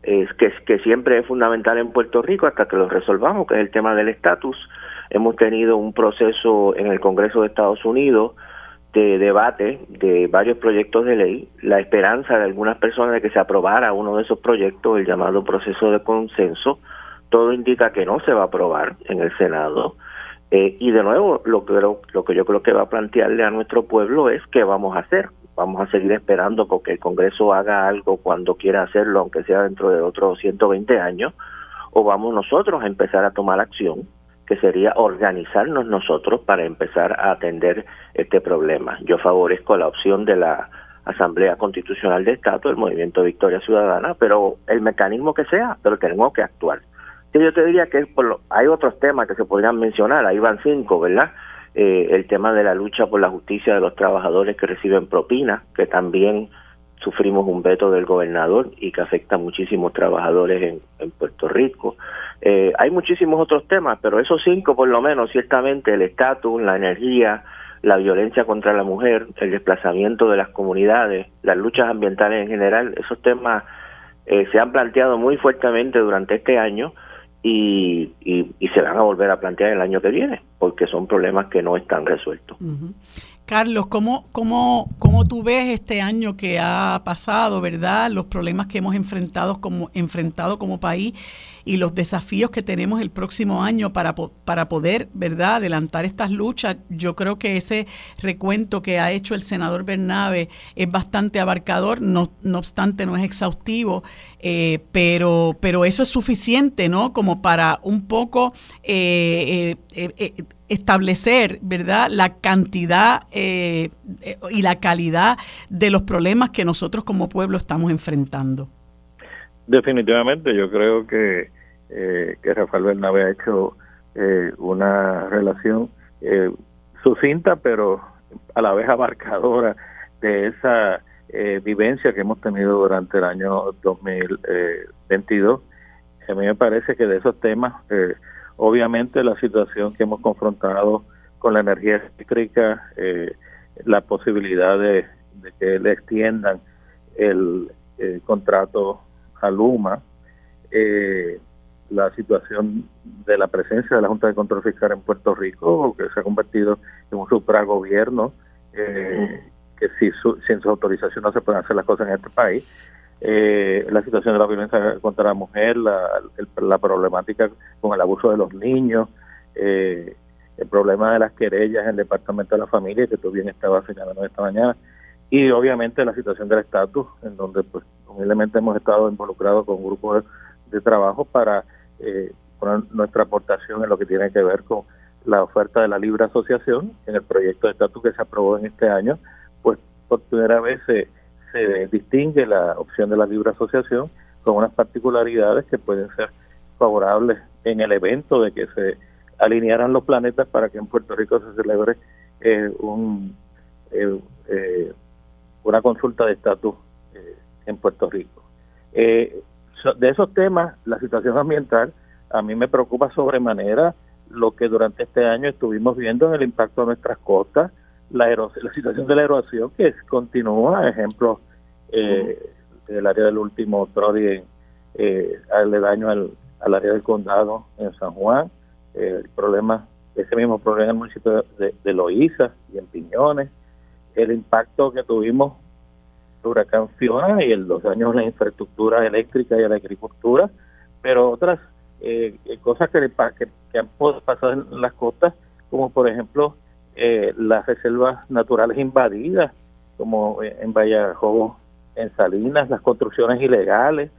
que, siempre es fundamental en Puerto Rico hasta que lo resolvamos, que es el tema del estatus. Hemos tenido un proceso en el Congreso de Estados Unidos de debate de varios proyectos de ley, la esperanza de algunas personas de que se aprobara uno de esos proyectos, el llamado proceso de consenso, todo indica que no se va a aprobar en el Senado. Eh, y de nuevo, lo que yo creo que va a plantearle a nuestro pueblo es qué vamos a hacer vamos a seguir esperando porque el Congreso haga algo cuando quiera hacerlo, aunque sea dentro de otros 120 años, o vamos nosotros a empezar a tomar acción, que sería organizarnos nosotros para empezar a atender este problema. Yo favorezco la opción de la Asamblea Constitucional de Estado, el Movimiento Victoria Ciudadana, pero el mecanismo que sea, pero tenemos que actuar. Yo te diría que hay otros temas que se podrían mencionar, ahí van cinco, ¿verdad? Eh, el tema de la lucha por la justicia de los trabajadores que reciben propina, que también sufrimos un veto del gobernador y que afecta a muchísimos trabajadores en, Puerto Rico. Eh, hay muchísimos otros temas, pero esos cinco por lo menos, ciertamente el estatus, la energía, la violencia contra la mujer, el desplazamiento de las comunidades, las luchas ambientales en general, esos temas eh, se han planteado muy fuertemente durante este año y, y, se van a volver a plantear el año que viene, porque son problemas que no están resueltos. Carlos, ¿cómo, cómo, ¿cómo tú ves este año que ha pasado, verdad? Los problemas que hemos enfrentado como, enfrentado como país y los desafíos que tenemos el próximo año para, para poder, ¿verdad?, adelantar estas luchas. Yo creo que ese recuento que ha hecho el senador Bernabe es bastante abarcador, no, no obstante no es exhaustivo, eh, pero, pero eso es suficiente, ¿no?, como para un poco... Eh, eh, establecer, ¿verdad?, la cantidad eh, y la calidad de los problemas que nosotros como pueblo estamos enfrentando. Definitivamente, yo creo que, eh, que Rafael Bernabe ha hecho eh, una relación sucinta, pero a la vez abarcadora de esa vivencia que hemos tenido durante el año 2022. A mí me parece que de esos temas Obviamente la situación que hemos confrontado con la energía eléctrica, eh, la posibilidad de, que le extiendan el, contrato a Luma, eh, la situación de la presencia de la Junta de Control Fiscal en Puerto Rico, que se ha convertido en un supragobierno, eh, que si sin su autorización no se pueden hacer las cosas en este país, eh, la situación de la violencia contra la mujer, la, la problemática con el abuso de los niños, eh, el problema de las querellas en el Departamento de la Familia, que tú bien estabas señalando esta mañana, y obviamente la situación del estatus, en donde pues humildemente hemos estado involucrados con un grupo de, trabajo para eh, poner nuestra aportación en lo que tiene que ver con la oferta de la libre asociación, en el proyecto de estatus que se aprobó en este año, pues por primera vez se se distingue la opción de la libre asociación con unas particularidades que pueden ser favorables en el evento de que se alinearan los planetas para que en Puerto Rico se celebre un, una consulta de estatus en Puerto Rico. De esos temas, la situación ambiental a mí me preocupa sobremanera lo que durante este año estuvimos viendo en el impacto de nuestras costas, la, la situación de la erosión que continúa, ejemplo, eh, el área del último Trodi eh, aledaño al, al área del condado en San Juan, eh, el problema, ese mismo problema en el municipio de, de Loíza y en Piñones, el impacto que tuvimos huracán Fiona y los daños en la infraestructura eléctrica y a la agricultura, pero otras eh, cosas que, que, que, han pasado en las costas, como por ejemplo eh, las reservas naturales invadidas, como en Vallajobo, en Salinas, las construcciones ilegales,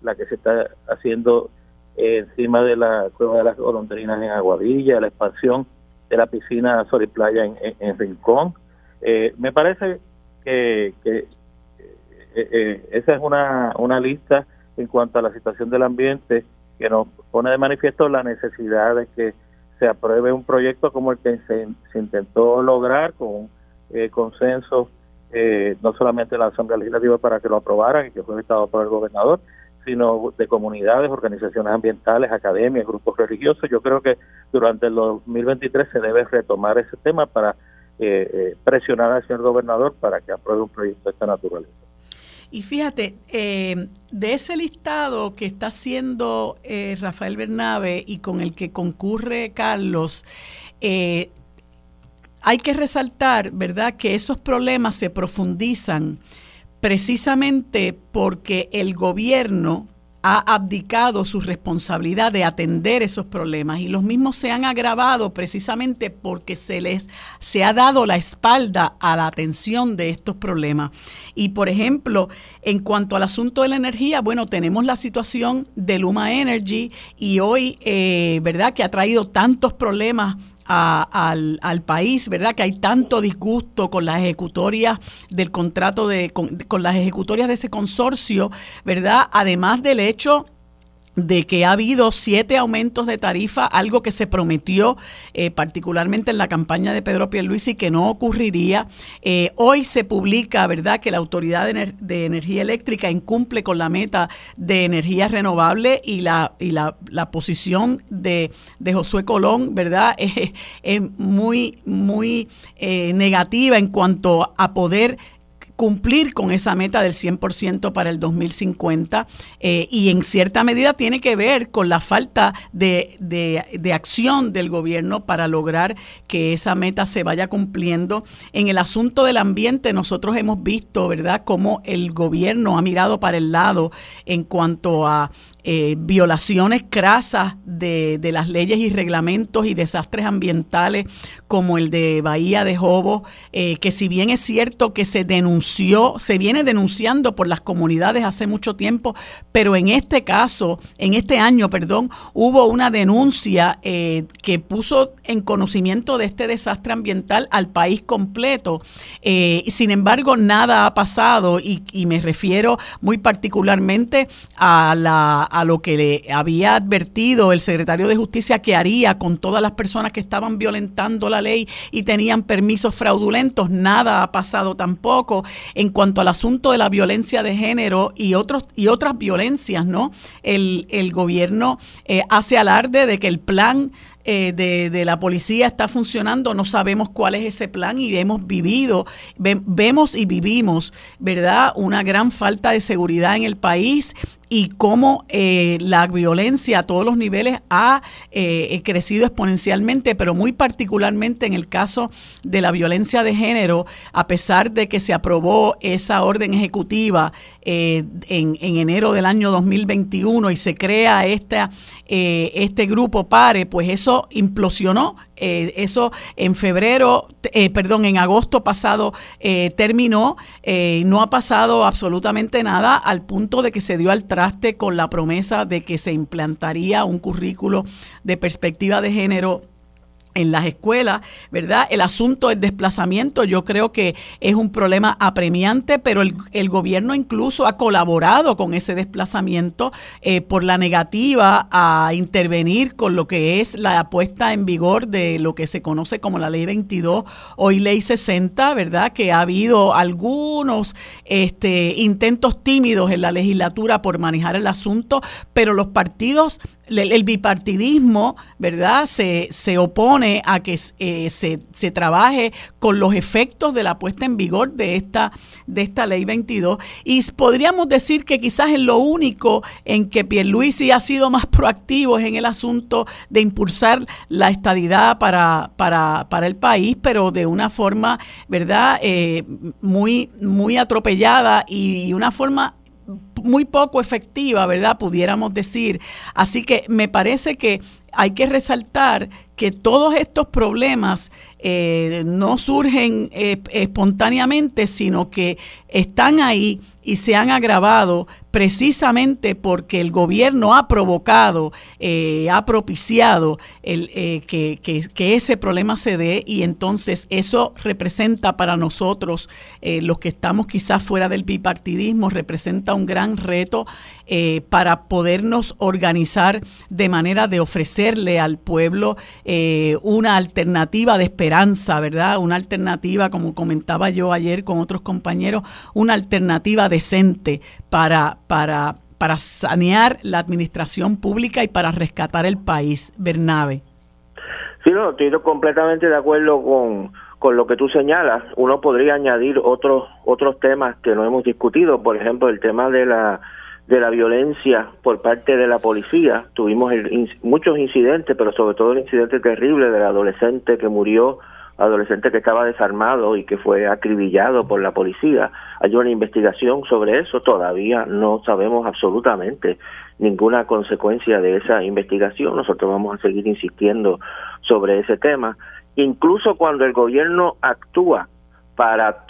la que se está haciendo encima de la cueva de las golondrinas en Aguadilla, la expansión de la piscina Sol y Playa en, Rincón. Eh, me parece que, que eh, esa es una, una lista en cuanto a la situación del ambiente que nos pone de manifiesto la necesidad de que se apruebe un proyecto como el que se, intentó lograr con eh, consenso, eh, no solamente de la Asamblea Legislativa para que lo aprobaran y que fue estado por el gobernador, sino de comunidades, organizaciones ambientales, academias, grupos religiosos. Yo creo que durante el 2023 se debe retomar ese tema para eh, presionar al señor gobernador para que apruebe un proyecto de esta naturaleza. Y fíjate, eh, de ese listado que está haciendo eh, Rafael Bernabe y con el que concurre Carlos, eh, hay que resaltar, ¿verdad?, que esos problemas se profundizan precisamente porque el gobierno ha abdicado su responsabilidad de atender esos problemas y los mismos se han agravado precisamente porque se les se ha dado la espalda a la atención de estos problemas. Y por ejemplo, en cuanto al asunto de la energía, bueno, tenemos la situación de Luma Energy y hoy, eh, ¿verdad?, que ha traído tantos problemas al, al, país, ¿verdad? Que hay tanto disgusto con las ejecutorias del contrato de, con, con las ejecutorias de ese consorcio, ¿verdad? Además del hecho de que ha habido siete aumentos de tarifa, algo que se prometió eh, particularmente en la campaña de Pedro Pierluisi que no ocurriría. Eh, hoy se publica, ¿verdad?, que la Autoridad de, Energía Eléctrica incumple con la meta de energía renovable y la, y la, posición de, de, Josué Colón, ¿verdad?, es, muy, muy eh, negativa en cuanto a poder cumplir con esa meta del 100% para el 2050 eh, y en cierta medida tiene que ver con la falta de, de, acción del gobierno para lograr que esa meta se vaya cumpliendo. En el asunto del ambiente nosotros hemos visto, ¿verdad?, cómo el gobierno ha mirado para el lado en cuanto a eh, violaciones crasas de, de, las leyes y reglamentos y desastres ambientales como el de Bahía de Jobo, eh, que si bien es cierto que se denunció, se viene denunciando por las comunidades hace mucho tiempo, pero en este caso, en este año, perdón, hubo una denuncia eh, que puso en conocimiento de este desastre ambiental al país completo. sin embargo, nada ha pasado y, y me refiero muy particularmente a la a lo que le había advertido el secretario de Justicia que haría con todas las personas que estaban violentando la ley y tenían permisos fraudulentos. Nada ha pasado tampoco. En cuanto al asunto de la violencia de género y, otros, y otras violencias, ¿no? El, el gobierno eh, hace alarde de que el plan eh, de, de, la policía está funcionando, no sabemos cuál es ese plan y hemos vivido, vemos y vivimos, ¿verdad? Una gran falta de seguridad en el país y cómo eh, la violencia a todos los niveles ha eh, crecido exponencialmente, pero muy particularmente en el caso de la violencia de género, a pesar de que se aprobó esa orden ejecutiva eh, en, en, enero del año 2021 y se crea esta, este grupo PARE, pues eso implosionó eh, eso en febrero, eh, perdón, en agosto pasado eh, terminó, no ha pasado absolutamente nada al punto de que se dio al traste con la promesa de que se implantaría un currículo de perspectiva de género en las escuelas, ¿verdad? El asunto del desplazamiento yo creo que es un problema apremiante, pero el, gobierno incluso ha colaborado con ese desplazamiento eh, por la negativa a intervenir con lo que es la puesta en vigor de lo que se conoce como la ley 22, hoy ley 60, ¿verdad? Que ha habido algunos este, intentos tímidos en la legislatura por manejar el asunto, pero los partidos el, bipartidismo, ¿verdad? Se, se opone a que eh, se, se, trabaje con los efectos de la puesta en vigor de esta, de esta ley 22. Y podríamos decir que quizás es lo único en que Pierluisi ha sido más proactivo en el asunto de impulsar la estadidad para, para, para el país, pero de una forma, ¿verdad? Eh, muy, muy atropellada y una forma muy poco efectiva, ¿verdad? Pudiéramos decir. Así que me parece que hay que resaltar que todos estos problemas eh, no surgen eh, espontáneamente, sino que están ahí y se han agravado precisamente porque el gobierno ha provocado, eh, ha propiciado el, que, que, ese problema se dé y entonces eso representa para nosotros, los que estamos quizás fuera del bipartidismo, representa un gran reto para podernos organizar de manera de ofrecerle al pueblo una alternativa de esperanza, ¿verdad? Una alternativa, como comentaba yo ayer con otros compañeros, una alternativa decente para, para, para sanear la administración pública y para rescatar el país. Bernabe. Sí, no, estoy completamente de acuerdo con, con lo que tú señalas. Uno podría añadir otros otros temas que no hemos discutido, por ejemplo, el tema de la de la violencia por parte de la policía. Tuvimos muchos incidentes, pero sobre todo el incidente terrible del adolescente que murió, adolescente que estaba desarmado y que fue acribillado por la policía. Hay una investigación sobre eso, todavía no sabemos absolutamente ninguna consecuencia de esa investigación. Nosotros vamos a seguir insistiendo sobre ese tema. Incluso cuando el gobierno actúa para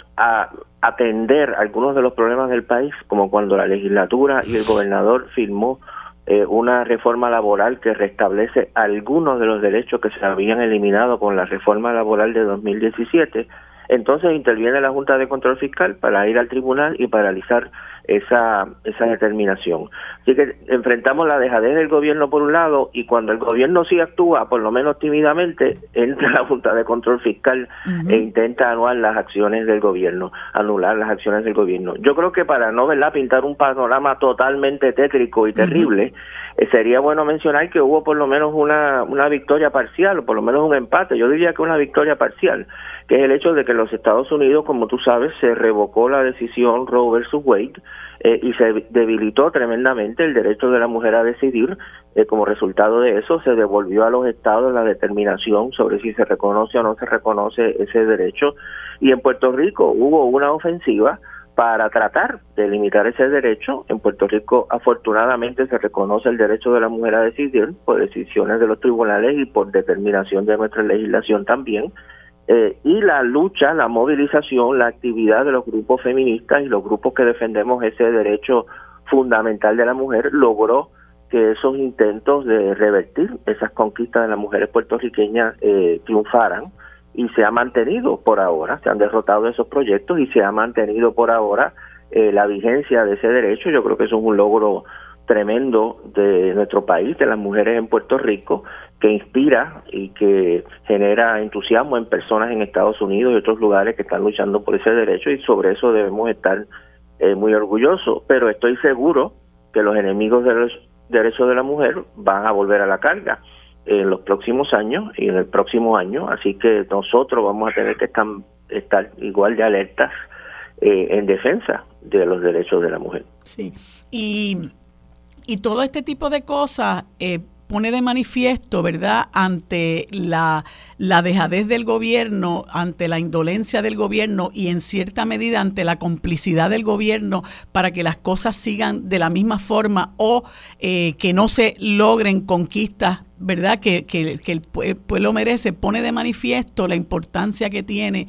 atender algunos de los problemas del país, como cuando la legislatura y el gobernador firmó eh, una reforma laboral que restablece algunos de los derechos que se habían eliminado con la reforma laboral de 2017, entonces interviene la Junta de Control Fiscal para ir al tribunal y paralizar esa, esa determinación. Así que enfrentamos la dejadez del gobierno por un lado y cuando el gobierno sí actúa, por lo menos tímidamente, entra la Junta de Control Fiscal e intenta anular las acciones del gobierno, anular las acciones del gobierno. Yo creo que para no verla pintar un panorama totalmente tétrico y terrible, eh, sería bueno mencionar que hubo por lo menos una, una victoria parcial, o por lo menos un empate. Yo diría que una victoria parcial, que es el hecho de que los Estados Unidos, como tú sabes, se revocó la decisión Roe versus Wade eh, y se debilitó tremendamente el derecho de la mujer a decidir. Eh, como resultado de eso, se devolvió a los estados la determinación sobre si se reconoce o no se reconoce ese derecho. Y en Puerto Rico hubo una ofensiva para tratar de limitar ese derecho. En Puerto Rico, afortunadamente, se reconoce el derecho de la mujer a decidir por decisiones de los tribunales y por determinación de nuestra legislación también. Eh, y la lucha, la movilización, la actividad de los grupos feministas y los grupos que defendemos ese derecho fundamental de la mujer logró que esos intentos de revertir esas conquistas de las mujeres puertorriqueñas eh, triunfaran y se ha mantenido por ahora, se han derrotado esos proyectos y se ha mantenido por ahora eh, la vigencia de ese derecho. Yo creo que eso es un logro tremendo de nuestro país, de las mujeres en Puerto Rico, que inspira y que genera entusiasmo en personas en Estados Unidos y otros lugares que están luchando por ese derecho y sobre eso debemos estar eh, muy orgullosos. Pero estoy seguro que los enemigos de los derechos de la mujer van a volver a la carga en los próximos años y en el próximo año, así que nosotros vamos a tener que estar, igual de alertas eh, en defensa de los derechos de la mujer. Sí, y, y todo este tipo de cosas... Eh, pone de manifiesto, ¿verdad?, ante la, la dejadez del gobierno, ante la indolencia del gobierno y en cierta medida ante la complicidad del gobierno para que las cosas sigan de la misma forma o eh, que no se logren conquistas ¿verdad? Que, que, el pueblo merece, pone de manifiesto la importancia que tiene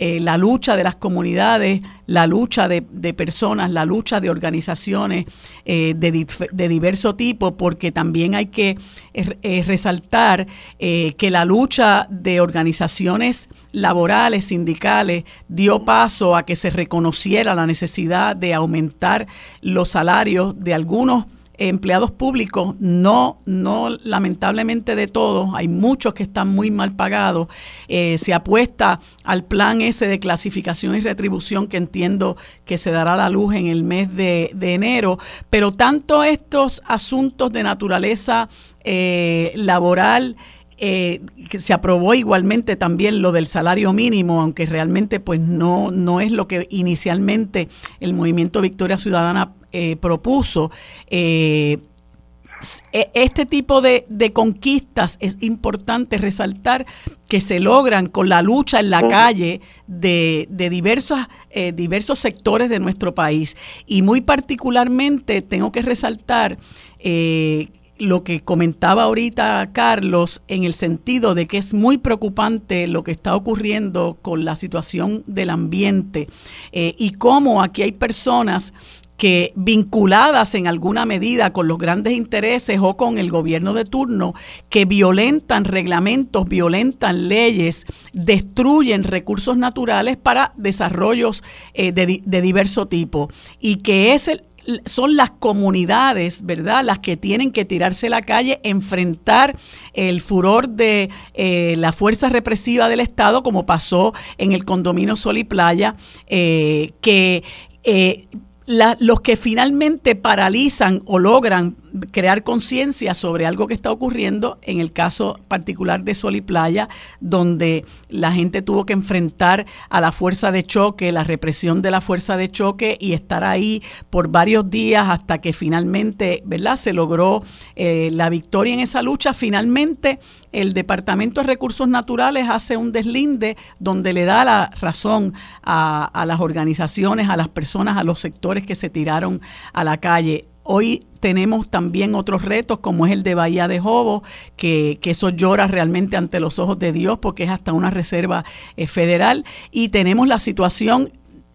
eh, la lucha de las comunidades, la lucha de, personas, la lucha de organizaciones eh, de, de, diverso tipo, porque también hay que eh, resaltar que la lucha de organizaciones laborales, sindicales, dio paso a que se reconociera la necesidad de aumentar los salarios de algunos empleados públicos, no, no lamentablemente de todos, hay muchos que están muy mal pagados. Eh, se apuesta al plan ese de clasificación y retribución que entiendo que se dará a la luz en el mes de, enero, pero tanto estos asuntos de naturaleza eh, laboral, eh, que se aprobó igualmente también lo del salario mínimo, aunque realmente pues no, no es lo que inicialmente el movimiento Victoria Ciudadana eh, propuso. Eh, e, este tipo de, conquistas es importante resaltar que se logran con la lucha en la calle de, diversos, diversos sectores de nuestro país. Y muy particularmente tengo que resaltar lo que comentaba ahorita Carlos en el sentido de que es muy preocupante lo que está ocurriendo con la situación del ambiente eh, y cómo aquí hay personas que vinculadas en alguna medida con los grandes intereses o con el gobierno de turno, que violentan reglamentos, violentan leyes, destruyen recursos naturales para desarrollos eh, de, de diverso tipo. Y que es el, son las comunidades, ¿verdad?, las que tienen que tirarse a la calle, enfrentar el furor de eh, la fuerza represiva del Estado, como pasó en el condominio Sol y Playa, eh, que eh, los que finalmente paralizan o logran crear conciencia sobre algo que está ocurriendo, en el caso particular de Sol y Playa, donde la gente tuvo que enfrentar a la fuerza de choque, la represión de la fuerza de choque y estar ahí por varios días hasta que finalmente, ¿verdad? Se logró eh, la victoria en esa lucha. Finalmente, el Departamento de Recursos Naturales hace un deslinde donde le da la razón a, a las organizaciones, a las personas, a los sectores que se tiraron a la calle. Hoy tenemos también otros retos como es el de Bahía de Jobo, que, eso llora realmente ante los ojos de Dios porque es hasta una reserva eh, federal. Y tenemos la situación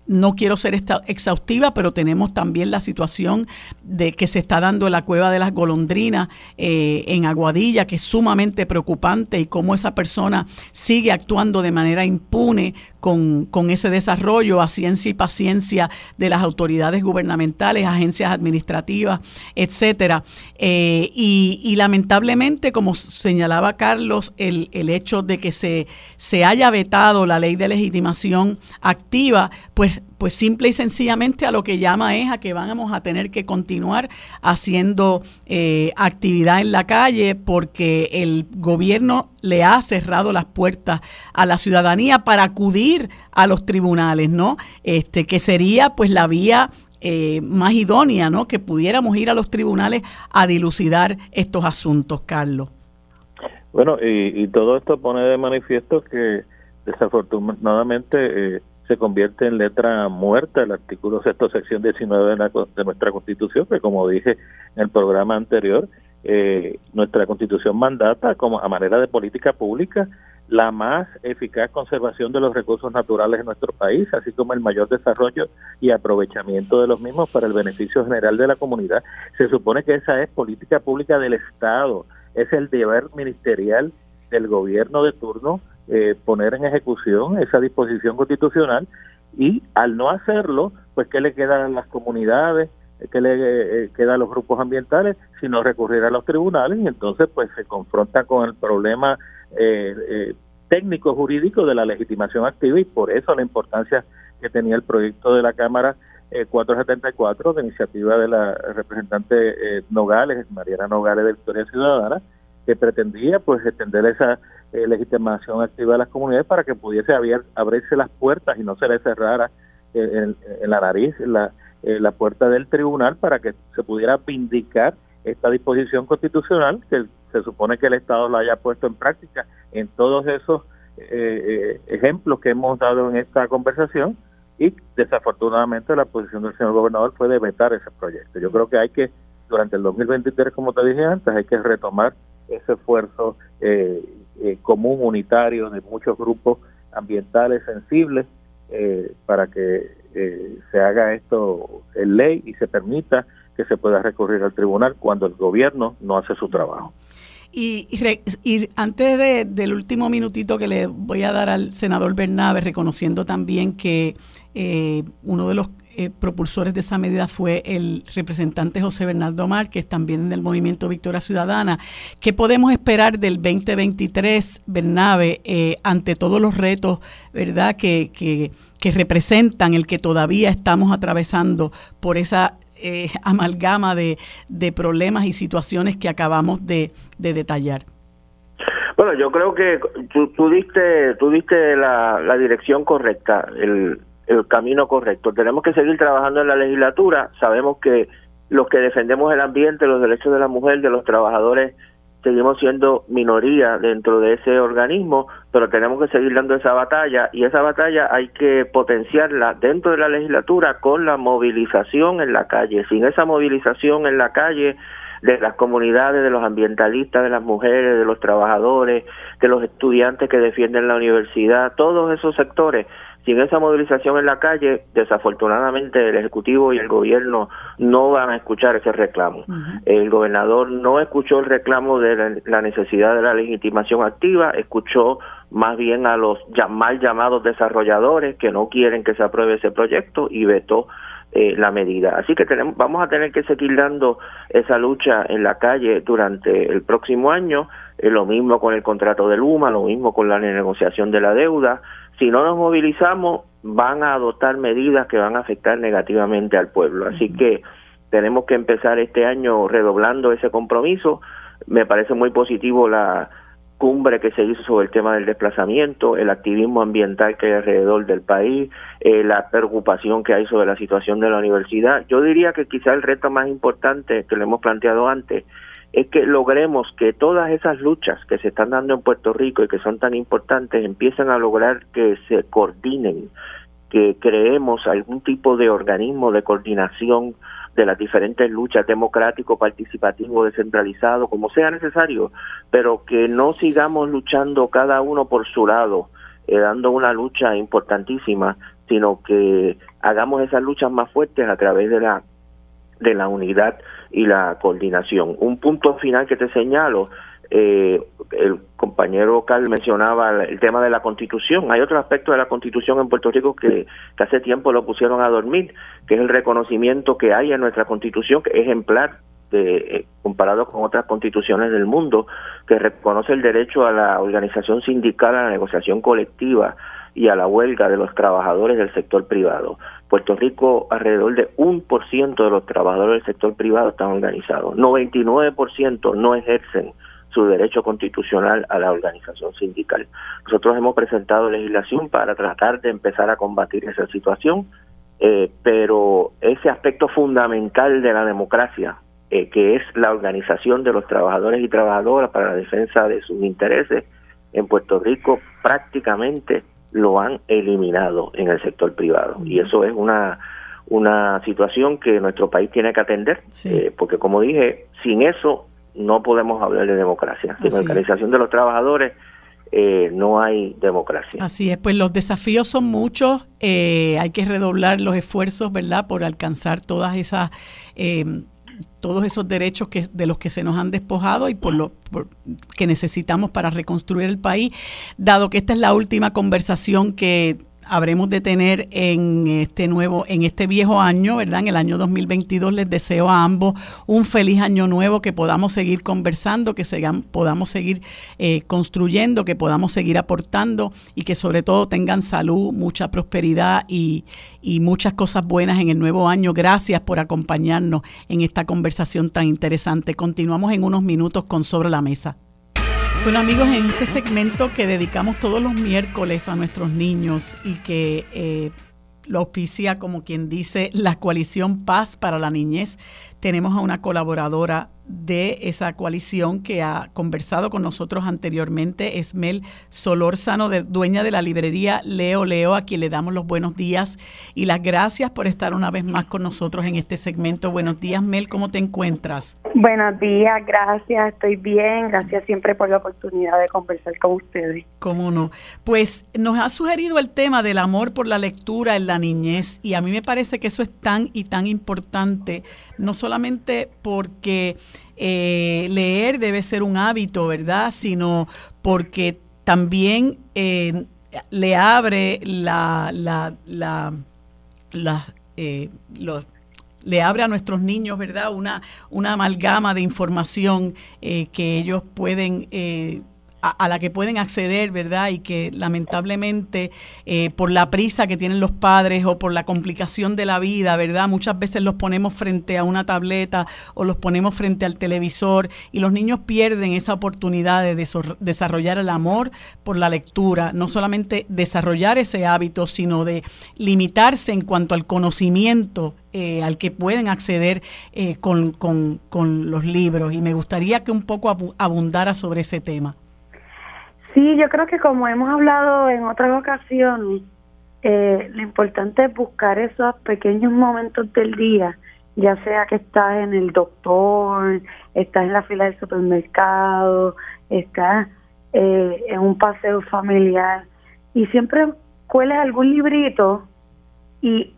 no quiero ser exhaustiva, pero tenemos también la situación de que se está dando la cueva de las golondrinas eh, en Aguadilla, que es sumamente preocupante y cómo esa persona sigue actuando de manera impune con, ese desarrollo a ciencia y paciencia de las autoridades gubernamentales, agencias administrativas, etcétera. Eh, y, lamentablemente, como señalaba Carlos, el, el hecho de que se, se haya vetado la ley de legitimación activa, pues pues, simple y sencillamente a lo que llama es a que vamos a tener que continuar haciendo eh, actividad en la calle porque el gobierno le ha cerrado las puertas a la ciudadanía para acudir a los tribunales, ¿no? Este, que sería pues la vía eh, más idónea, ¿no? Que pudiéramos ir a los tribunales a dilucidar estos asuntos, Carlos. Bueno, y, todo esto pone de manifiesto que desafortunadamente eh, se convierte en letra muerta el artículo sexto sección 19 de, nuestra constitución que como dije en el programa anterior eh, nuestra constitución mandata como a manera de política pública la más eficaz conservación de los recursos naturales en nuestro país, así como el mayor desarrollo y aprovechamiento de los mismos para el beneficio general de la comunidad. Se supone que esa es política pública del Estado, es el deber ministerial del gobierno de turno eh, poner en ejecución esa disposición constitucional y al no hacerlo, pues ¿qué le queda a las comunidades? ¿Qué le eh, queda a los grupos ambientales? Sino recurrir a los tribunales y entonces pues se confronta con el problema eh, técnico jurídico de la legitimación activa y por eso la importancia que tenía el proyecto de la Cámara 474 de iniciativa de la representante Nogales, Mariana Nogales de Victoria Ciudadana, que pretendía pues extender esa eh, legitimación activa de las comunidades para que pudiese abrirse las puertas y no se le cerrara en, la nariz la, la puerta del tribunal para que se pudiera vindicar esta disposición constitucional que se supone que el Estado la haya puesto en práctica en todos esos eh, eh, ejemplos que hemos dado en esta conversación y desafortunadamente la posición del señor gobernador fue de vetar ese proyecto. Yo creo que hay que, durante el 2023, como te dije antes, hay que retomar ese esfuerzo eh, eh, común unitario de muchos grupos ambientales sensibles para que se haga esto en ley y se permita que se pueda recurrir al tribunal cuando el gobierno no hace su trabajo. Y, y, antes de, del último minutito que le voy a dar al senador Bernabe, reconociendo también que eh, uno de los eh, propulsores de esa medida fue el representante José Bernardo Márquez, también del movimiento Victoria Ciudadana. ¿Qué podemos esperar del 2023, Bernabe, eh, ante todos los retos verdad que, que, que representan el que todavía estamos atravesando por esa eh, amalgama de, problemas y situaciones que acabamos de, detallar. Bueno, yo creo que tú, diste, tú diste la, dirección correcta, el, el camino correcto. Tenemos que seguir trabajando en la legislatura. Sabemos que los que defendemos el ambiente, los derechos de la mujer, de los trabajadores seguimos siendo minoría dentro de ese organismo, pero tenemos que seguir dando esa batalla y esa batalla hay que potenciarla dentro de la legislatura con la movilización en la calle. Sin esa movilización en la calle de las comunidades, de los ambientalistas, de las mujeres, de los trabajadores, de los estudiantes que defienden la universidad, todos esos sectores sin esa movilización en la calle, desafortunadamente el Ejecutivo y el Gobierno no van a escuchar ese reclamo. El gobernador no escuchó el reclamo de la, necesidad de la legitimación activa, escuchó más bien a los mal llamados desarrolladores que no quieren que se apruebe ese proyecto y vetó eh, la medida. Así que tenemos, vamos a tener que seguir dando esa lucha en la calle durante el próximo año, eh, lo mismo con el contrato de Luma, lo mismo con la negociación de la deuda, si no nos movilizamos, van a adoptar medidas que van a afectar negativamente al pueblo. Así que tenemos que empezar este año redoblando ese compromiso. Me parece muy positivo la cumbre que se hizo sobre el tema del desplazamiento, el activismo ambiental que hay alrededor del país, eh, la preocupación que hay sobre la situación de la universidad. Yo diría que quizá el reto más importante que le hemos planteado antes es que logremos que todas esas luchas que se están dando en Puerto Rico y que son tan importantes empiecen a lograr que se coordinen, que creemos algún tipo de organismo de coordinación de las diferentes luchas, democrático, participativo, descentralizado, como sea necesario, pero que no sigamos luchando cada uno por su lado, eh, dando una lucha importantísima, sino que hagamos esas luchas más fuertes a través de la de la unidad y la coordinación. Un punto final que te señalo, eh, el compañero Carl mencionaba el tema de la constitución. Hay otro aspecto de la constitución en Puerto Rico que, hace tiempo lo pusieron a dormir, que es el reconocimiento que hay en nuestra constitución, que es ejemplar de, eh, comparado con otras constituciones del mundo, que reconoce el derecho a la organización sindical, a la negociación colectiva y a la huelga de los trabajadores del sector privado. Puerto Rico, alrededor de un por ciento de los trabajadores del sector privado están organizados. 99% no ejercen su derecho constitucional a la organización sindical. Nosotros hemos presentado legislación para tratar de empezar a combatir esa situación, eh, pero ese aspecto fundamental de la democracia, eh, que es la organización de los trabajadores y trabajadoras para la defensa de sus intereses, en Puerto Rico prácticamente lo han eliminado en el sector privado. Y eso es una, una situación que nuestro país tiene que atender, eh, porque como dije, sin eso no podemos hablar de democracia. Sin la organización de los trabajadores eh, no hay democracia. Así es, pues los desafíos son muchos, eh, hay que redoblar los esfuerzos, ¿verdad?, por alcanzar todas esas todos esos derechos que, de los que se nos han despojado y por lo que necesitamos para reconstruir el país, dado que esta es la última conversación que habremos de tener en este nuevo, en este viejo año, ¿verdad? En el año 2022 les deseo a ambos un feliz año nuevo, que podamos seguir conversando, que podamos seguir eh, construyendo, que podamos seguir aportando y que sobre todo tengan salud, mucha prosperidad y, y muchas cosas buenas en el nuevo año. Gracias por acompañarnos en esta conversación tan interesante. Continuamos en unos minutos con Sobre la Mesa. Bueno amigos, en este segmento que dedicamos todos los miércoles a nuestros niños y que eh, lo auspicia como quien dice la coalición Paz para la Niñez, tenemos a una colaboradora de esa coalición que ha conversado con nosotros anteriormente, Esmel Solórzano, de, dueña de la librería Leo Leo, a quien le damos los buenos días y las gracias por estar una vez más con nosotros en este segmento. Buenos días, Mel, ¿cómo te encuentras? Buenos días, gracias, estoy bien, gracias siempre por la oportunidad de conversar con ustedes. ¿Cómo no? Pues nos ha sugerido el tema del amor por la lectura en la niñez y a mí me parece que eso es tan y tan importante, no solamente porque eh, leer debe ser un hábito, ¿verdad? Sino porque también eh, le abre la, la, la, eh, le abre a nuestros niños, ¿verdad? Una, una amalgama de información que ellos pueden a, la que pueden acceder, ¿verdad? Y que lamentablemente eh, por la prisa que tienen los padres o por la complicación de la vida, ¿verdad? Muchas veces los ponemos frente a una tableta o los ponemos frente al televisor y los niños pierden esa oportunidad de desarrollar el amor por la lectura, no solamente desarrollar ese hábito, sino de limitarse en cuanto al conocimiento eh, al que pueden acceder eh, con, con, con, los libros. Y me gustaría que un poco abundara sobre ese tema. Sí, yo creo que como hemos hablado en otras ocasiones, eh, lo importante es buscar esos pequeños momentos del día, ya sea que estás en el doctor, estás en la fila del supermercado, estás eh, en un paseo familiar y siempre cueles algún librito y,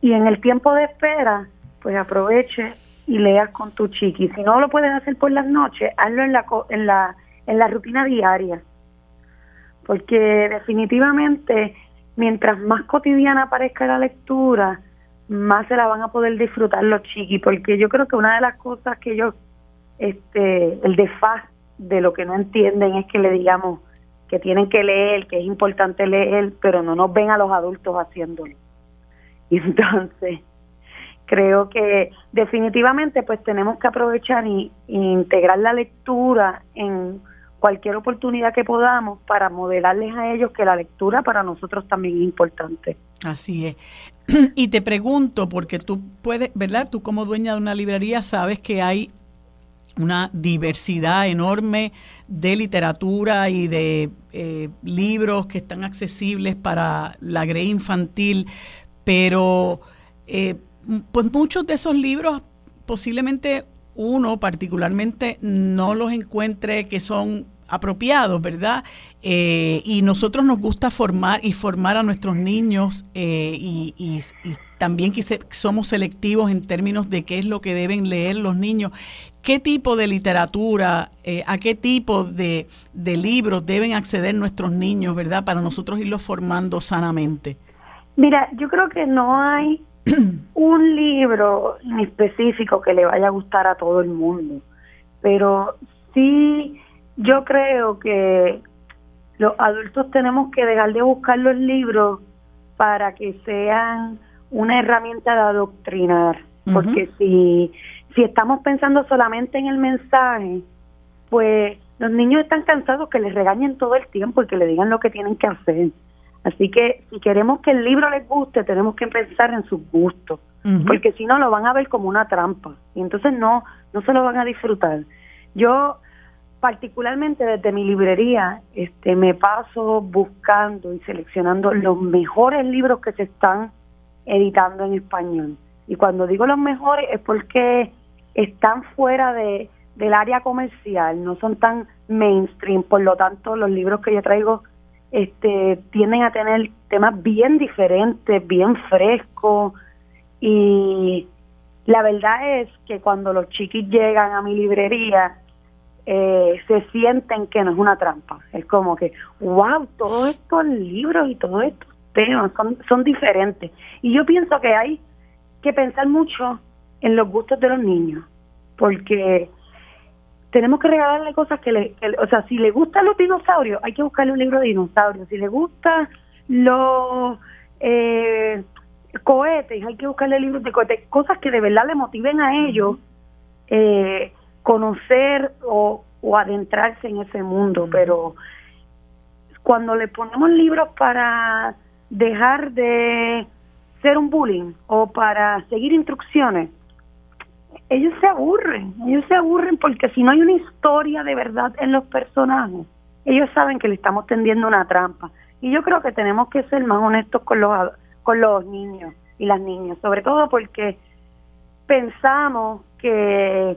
y en el tiempo de espera, pues aproveche y leas con tu chiqui. Si no lo puedes hacer por las noches, hazlo en la, en la en la rutina diaria. Porque definitivamente, mientras más cotidiana parezca la lectura, más se la van a poder disfrutar los chiquis, porque yo creo que una de las cosas que ellos, este, el desfaz de lo que no entienden es que le digamos que tienen que leer, que es importante leer, pero no nos ven a los adultos haciéndolo. Y entonces, creo que definitivamente pues tenemos que aprovechar y, y integrar la lectura en cualquier oportunidad que podamos para modelarles a ellos que la lectura para nosotros también es importante. Así es. Y te pregunto, porque tú puedes, ¿verdad? Tú como dueña de una librería sabes que hay una diversidad enorme de literatura y de eh, libros que están accesibles para la grey infantil, pero eh, pues muchos de esos libros posiblemente uno particularmente no los encuentre que son apropiados, ¿verdad? Eh, y nosotros nos gusta formar y formar a nuestros niños eh, y, también que somos selectivos en términos de qué es lo que deben leer los niños, qué tipo de literatura, eh, a qué tipo de, de libros deben acceder nuestros niños, ¿verdad? Para nosotros irlos formando sanamente. Mira, yo creo que no hay un libro en específico que le vaya a gustar a todo el mundo, pero sí yo creo que los adultos tenemos que dejar de buscar los libros para que sean una herramienta de adoctrinar, porque si si estamos pensando solamente en el mensaje, pues los niños están cansados que les regañen todo el tiempo y que le digan lo que tienen que hacer. Así que si queremos que el libro les guste, tenemos que pensar en sus gustos, porque si no lo van a ver como una trampa y entonces no no se lo van a disfrutar. Yo particularmente desde mi librería, este me paso buscando y seleccionando los mejores libros que se están editando en español. Y cuando digo los mejores es porque están fuera de del área comercial, no son tan mainstream, por lo tanto los libros que yo traigo este, tienden a tener temas bien diferentes, bien frescos. Y la verdad es que cuando los chiquis llegan a mi librería eh, se sienten que no es una trampa, es como que, wow, todos estos libros y todos estos temas son, son diferentes y yo pienso que hay que pensar mucho en los gustos de los niños porque tenemos que regalarle cosas que le, o sea, si le gustan los dinosaurios, hay que buscarle un libro de dinosaurios. Si le gustan los eh, cohetes, hay que buscarle libros de cohetes, cosas que de verdad le motiven a ellos eh, conocer o, o adentrarse en ese mundo. Pero cuando le ponemos libros para dejar de ser un bullying o para seguir instrucciones, ellos se aburren, ellos se aburren porque si no hay una historia de verdad en los personajes, ellos saben que le estamos tendiendo una trampa. Y yo creo que tenemos que ser más honestos con los, con los niños y las niñas, sobre todo porque pensamos que,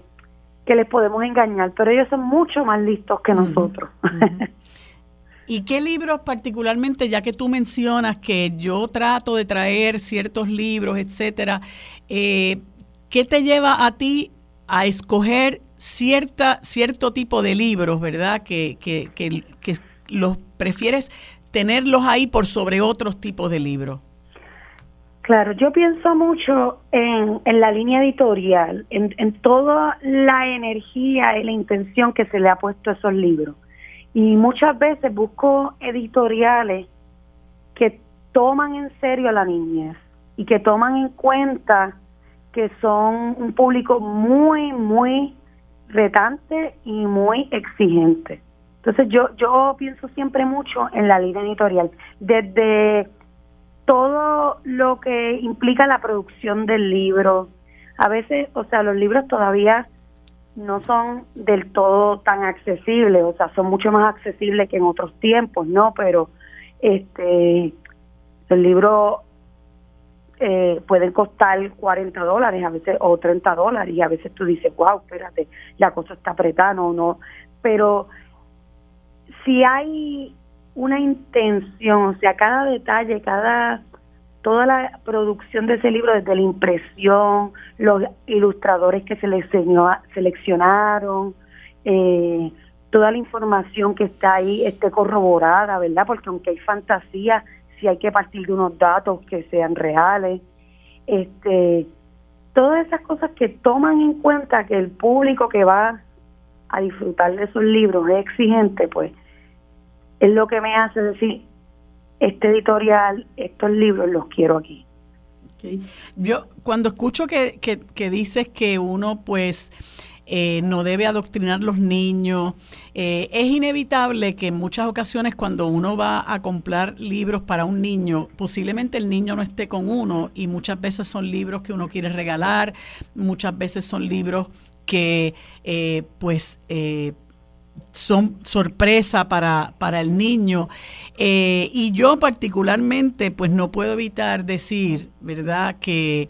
que les podemos engañar, pero ellos son mucho más listos que nosotros. ¿Y qué libros particularmente, ya que tú mencionas que yo trato de traer ciertos libros, etcétera, eh, qué te lleva a ti a escoger cierta, cierto tipo de libros, verdad? Que, que, que, los prefieres tenerlos ahí por sobre otros tipos de libros. Claro, yo pienso mucho en, en la línea editorial, en, en, toda la energía y la intención que se le ha puesto a esos libros. Y muchas veces busco editoriales que toman en serio a la niñez y que toman en cuenta que son un público muy, muy retante y muy exigente. Entonces yo, yo pienso siempre mucho en la línea editorial, desde todo lo que implica la producción del libro. A veces, o sea, los libros todavía no son del todo tan accesibles, o sea, son mucho más accesibles que en otros tiempos, ¿no? Pero este los libros eh, pueden costar 40 dólares a veces o 30 dólares y a veces tú dices, wow, espérate, la cosa está apretada, no, no, pero si hay una intención, o sea, cada detalle, cada toda la producción de ese libro, desde la impresión, los ilustradores que se seleccionaron, eh, toda la información que está ahí esté corroborada, ¿verdad? Porque aunque hay fantasía, si hay que partir de unos datos que sean reales, este, todas esas cosas que toman en cuenta que el público que va a disfrutar de esos libros es exigente, pues es lo que me hace decir, este editorial, estos libros los quiero aquí. Yo cuando escucho que, que, dices que uno pues eh, no debe adoctrinar los niños, eh, es inevitable que en muchas ocasiones cuando uno va a comprar libros para un niño, posiblemente el niño no esté con uno y muchas veces son libros que uno quiere regalar, muchas veces son libros que eh, pues son sorpresa para, para el niño. Y yo particularmente, pues no puedo evitar decir, ¿verdad?, que,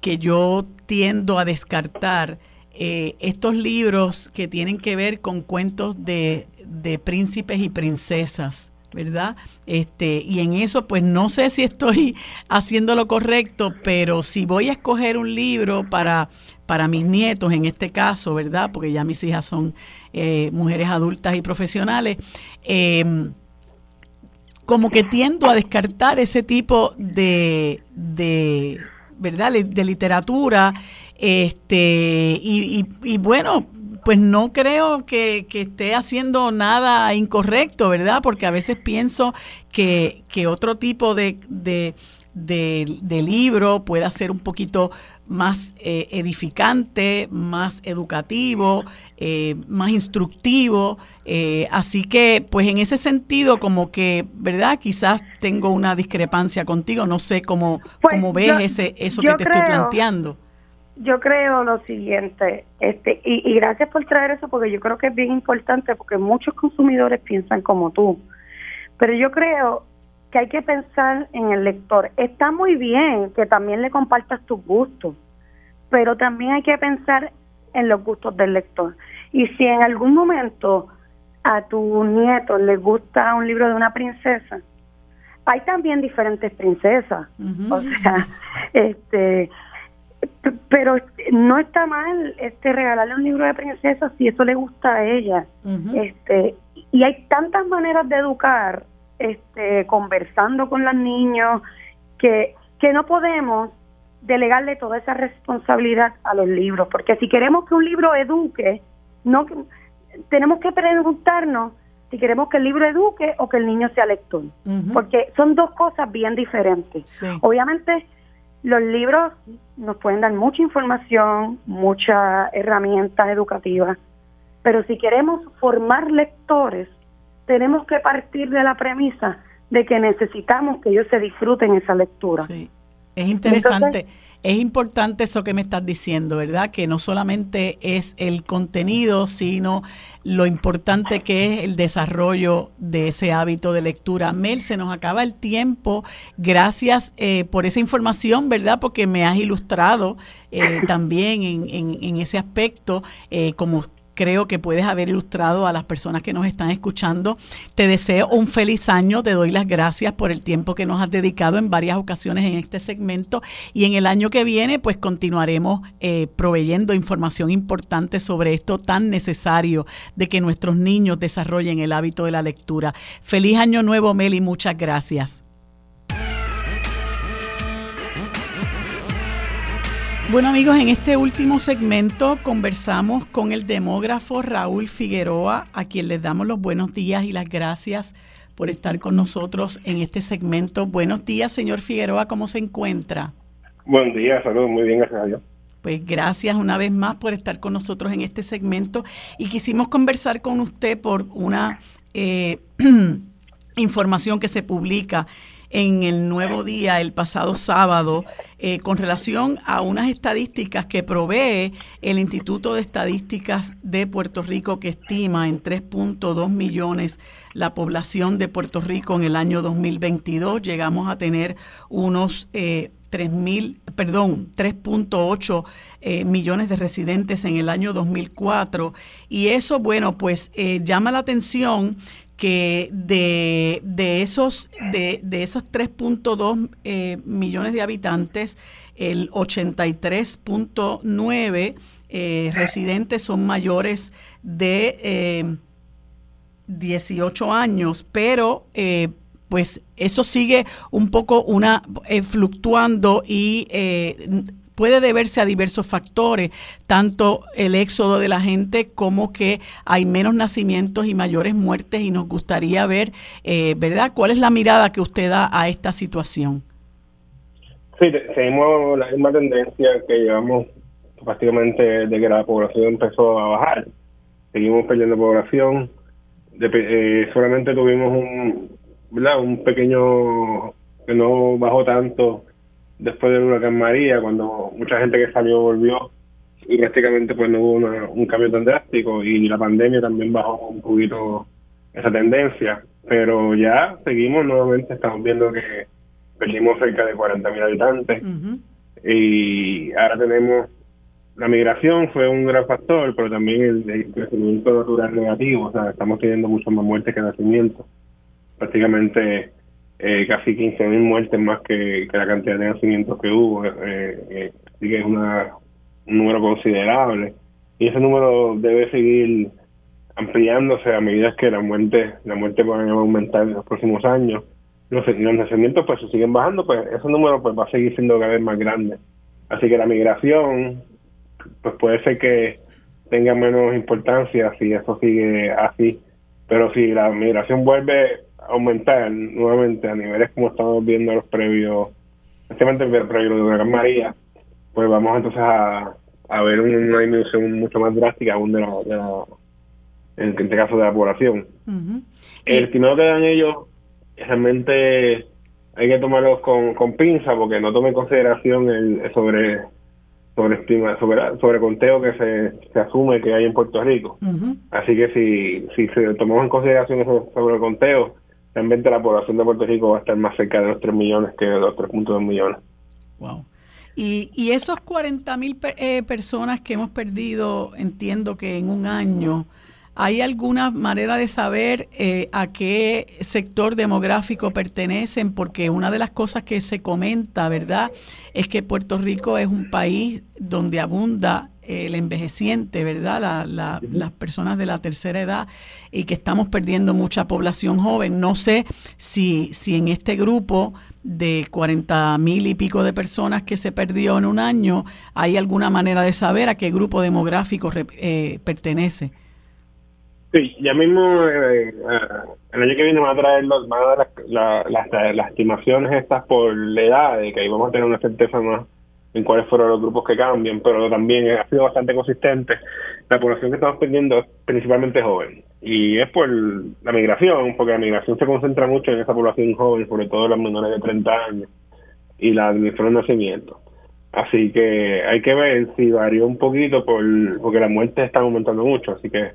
que yo tiendo a descartar eh, estos libros que tienen que ver con cuentos de, de príncipes y princesas. ¿verdad? Este, y en eso, pues no sé si estoy haciendo lo correcto, pero si voy a escoger un libro para, para mis nietos, en este caso, ¿verdad? Porque ya mis hijas son eh, mujeres adultas y profesionales, em, como que tiendo a descartar ese tipo de, de ¿verdad? De literatura, este, y, y bueno, pues no creo que, esté haciendo nada incorrecto, ¿verdad? Porque a veces pienso que, otro tipo de, de, libro pueda ser un poquito más eh, edificante, más educativo, eh, más instructivo. Eh, así que, pues en ese sentido, como que, ¿verdad? Quizás tengo una discrepancia contigo, no sé cómo, pues cómo ves ese, eso que te estoy planteando yo creo lo siguiente, este, y, y, gracias por traer eso porque yo creo que es bien importante porque muchos consumidores piensan como tú, pero yo creo que hay que pensar en el lector. Está muy bien que también le compartas tus gustos, pero también hay que pensar en los gustos del lector. Y si en algún momento a tu nieto le gusta un libro de una princesa, hay también diferentes princesas. O sea, este pero no está mal este regalarle un libro de princesas si eso le gusta a ella. Este y hay tantas maneras de educar este conversando con los niños que que no podemos delegarle toda esa responsabilidad a los libros porque si queremos que un libro eduque no tenemos que preguntarnos si queremos que el libro eduque o que el niño sea lector porque son dos cosas bien diferentes. Obviamente los libros nos pueden dar mucha información, muchas herramientas educativas, pero si queremos formar lectores, tenemos que partir de la premisa de que necesitamos que ellos se disfruten esa lectura. Es interesante. es importante eso que me estás diciendo, ¿verdad? Que no solamente es el contenido, sino lo importante que es el desarrollo de ese hábito de lectura. Mel, se nos acaba el tiempo. Gracias eh, por esa información, ¿verdad? Porque me has ilustrado eh, también en, en, en, ese aspecto, eh, como creo que puedes haber ilustrado a las personas que nos están escuchando. Te deseo un feliz año, te doy las gracias por el tiempo que nos has dedicado en varias ocasiones en este segmento y en el año que viene pues continuaremos eh, proveyendo información importante sobre esto tan necesario de que nuestros niños desarrollen el hábito de la lectura. Feliz año nuevo, Meli, muchas gracias. Bueno amigos, en este último segmento conversamos con el demógrafo Raúl Figueroa, a quien les damos los buenos días y las gracias por estar con nosotros en este segmento. Buenos días, señor Figueroa, ¿cómo se encuentra? Buen día, saludos, muy bien, gracias a Dios. Pues gracias una vez más por estar con nosotros en este segmento y quisimos conversar con usted por una eh, información que se publica en el Nuevo Día el pasado sábado eh, con relación a unas estadísticas que provee el Instituto de Estadísticas de Puerto Rico que estima en 3.2 millones la población de Puerto Rico en el año 2022. Llegamos a tener unos... Eh, 3 mil, perdón, 3.8 eh, millones de residentes en el año 2004 y eso, bueno, pues eh, llama la atención que de, de esos, de, de esos 3.2 eh, millones de habitantes, el 83.9 eh, residentes son mayores de 18 eh, años, pero pues eso sigue un poco una fluctuando y puede deberse a diversos factores, tanto el éxodo de la gente como que hay menos nacimientos y mayores muertes y nos gustaría ver, eh, ¿verdad? ¿Cuál es la mirada que usted da a esta situación? Sí, seguimos la misma tendencia que llevamos prácticamente desde que la población empezó a bajar. Seguimos perdiendo población. Eh, solamente tuvimos un, ¿verdad? un pequeño que no bajó tanto después del huracán María, cuando mucha gente que salió volvió y prácticamente pues no hubo un cambio tan drástico y la pandemia también bajó un poquito esa tendencia, pero ya seguimos nuevamente, estamos viendo que perdimos cerca de 40.000 habitantes. Y ahora tenemos la migración fue un gran factor, pero también el, crecimiento natural negativo, o sea, estamos teniendo muchas más muertes que nacimientos. Prácticamente eh, casi 15.000 muertes más que, la cantidad de nacimientos que hubo, eh, eh, así que es una, un número considerable. Y ese número debe seguir ampliándose a medida que la muerte la muerte va a aumentar en los próximos años. Los, los nacimientos pues siguen bajando, pues ese número pues va a seguir siendo cada vez más grande. Así que la migración pues puede ser que tenga menos importancia si eso sigue así, pero si la migración vuelve aumentar nuevamente a niveles como estamos viendo los previos, especialmente el previo de Huracán María, pues vamos entonces a, a ver una disminución mucho más drástica aún de la, de la en este caso de la población. El estimado que dan ellos realmente hay que tomarlos con, con pinza porque no tome en consideración el sobre sobre estima, sobre, sobre conteo que se, se asume que hay en Puerto Rico. Así que si, si se tomamos en consideración eso sobre el conteo, realmente la población de Puerto Rico va a estar más cerca de los 3 millones que de los 3.2 millones. Wow. Y, y esos 40 mil eh, personas que hemos perdido, entiendo que en un año, ¿hay alguna manera de saber eh, a qué sector demográfico pertenecen? Porque una de las cosas que se comenta, ¿verdad?, es que Puerto Rico es un país donde abunda el envejeciente, ¿verdad? las personas de la tercera edad y que estamos perdiendo mucha población joven. No sé si, si en este grupo de 40 mil y pico de personas que se perdió en un año, hay alguna manera de saber a qué grupo demográfico eh, pertenece. Sí, ya mismo eh, el año que viene va a traer, van a dar las, las, estimaciones estas por la edad, de que ahí vamos a tener una certeza más en cuáles fueron los grupos que cambian, pero también ha sido bastante consistente. La población que estamos perdiendo es principalmente joven y es por la migración, porque la migración se concentra mucho en esa población joven, sobre todo las menores de 30 años. y la administró el nacimiento. Así que hay que ver si varió un poquito por porque las muertes están aumentando mucho, así que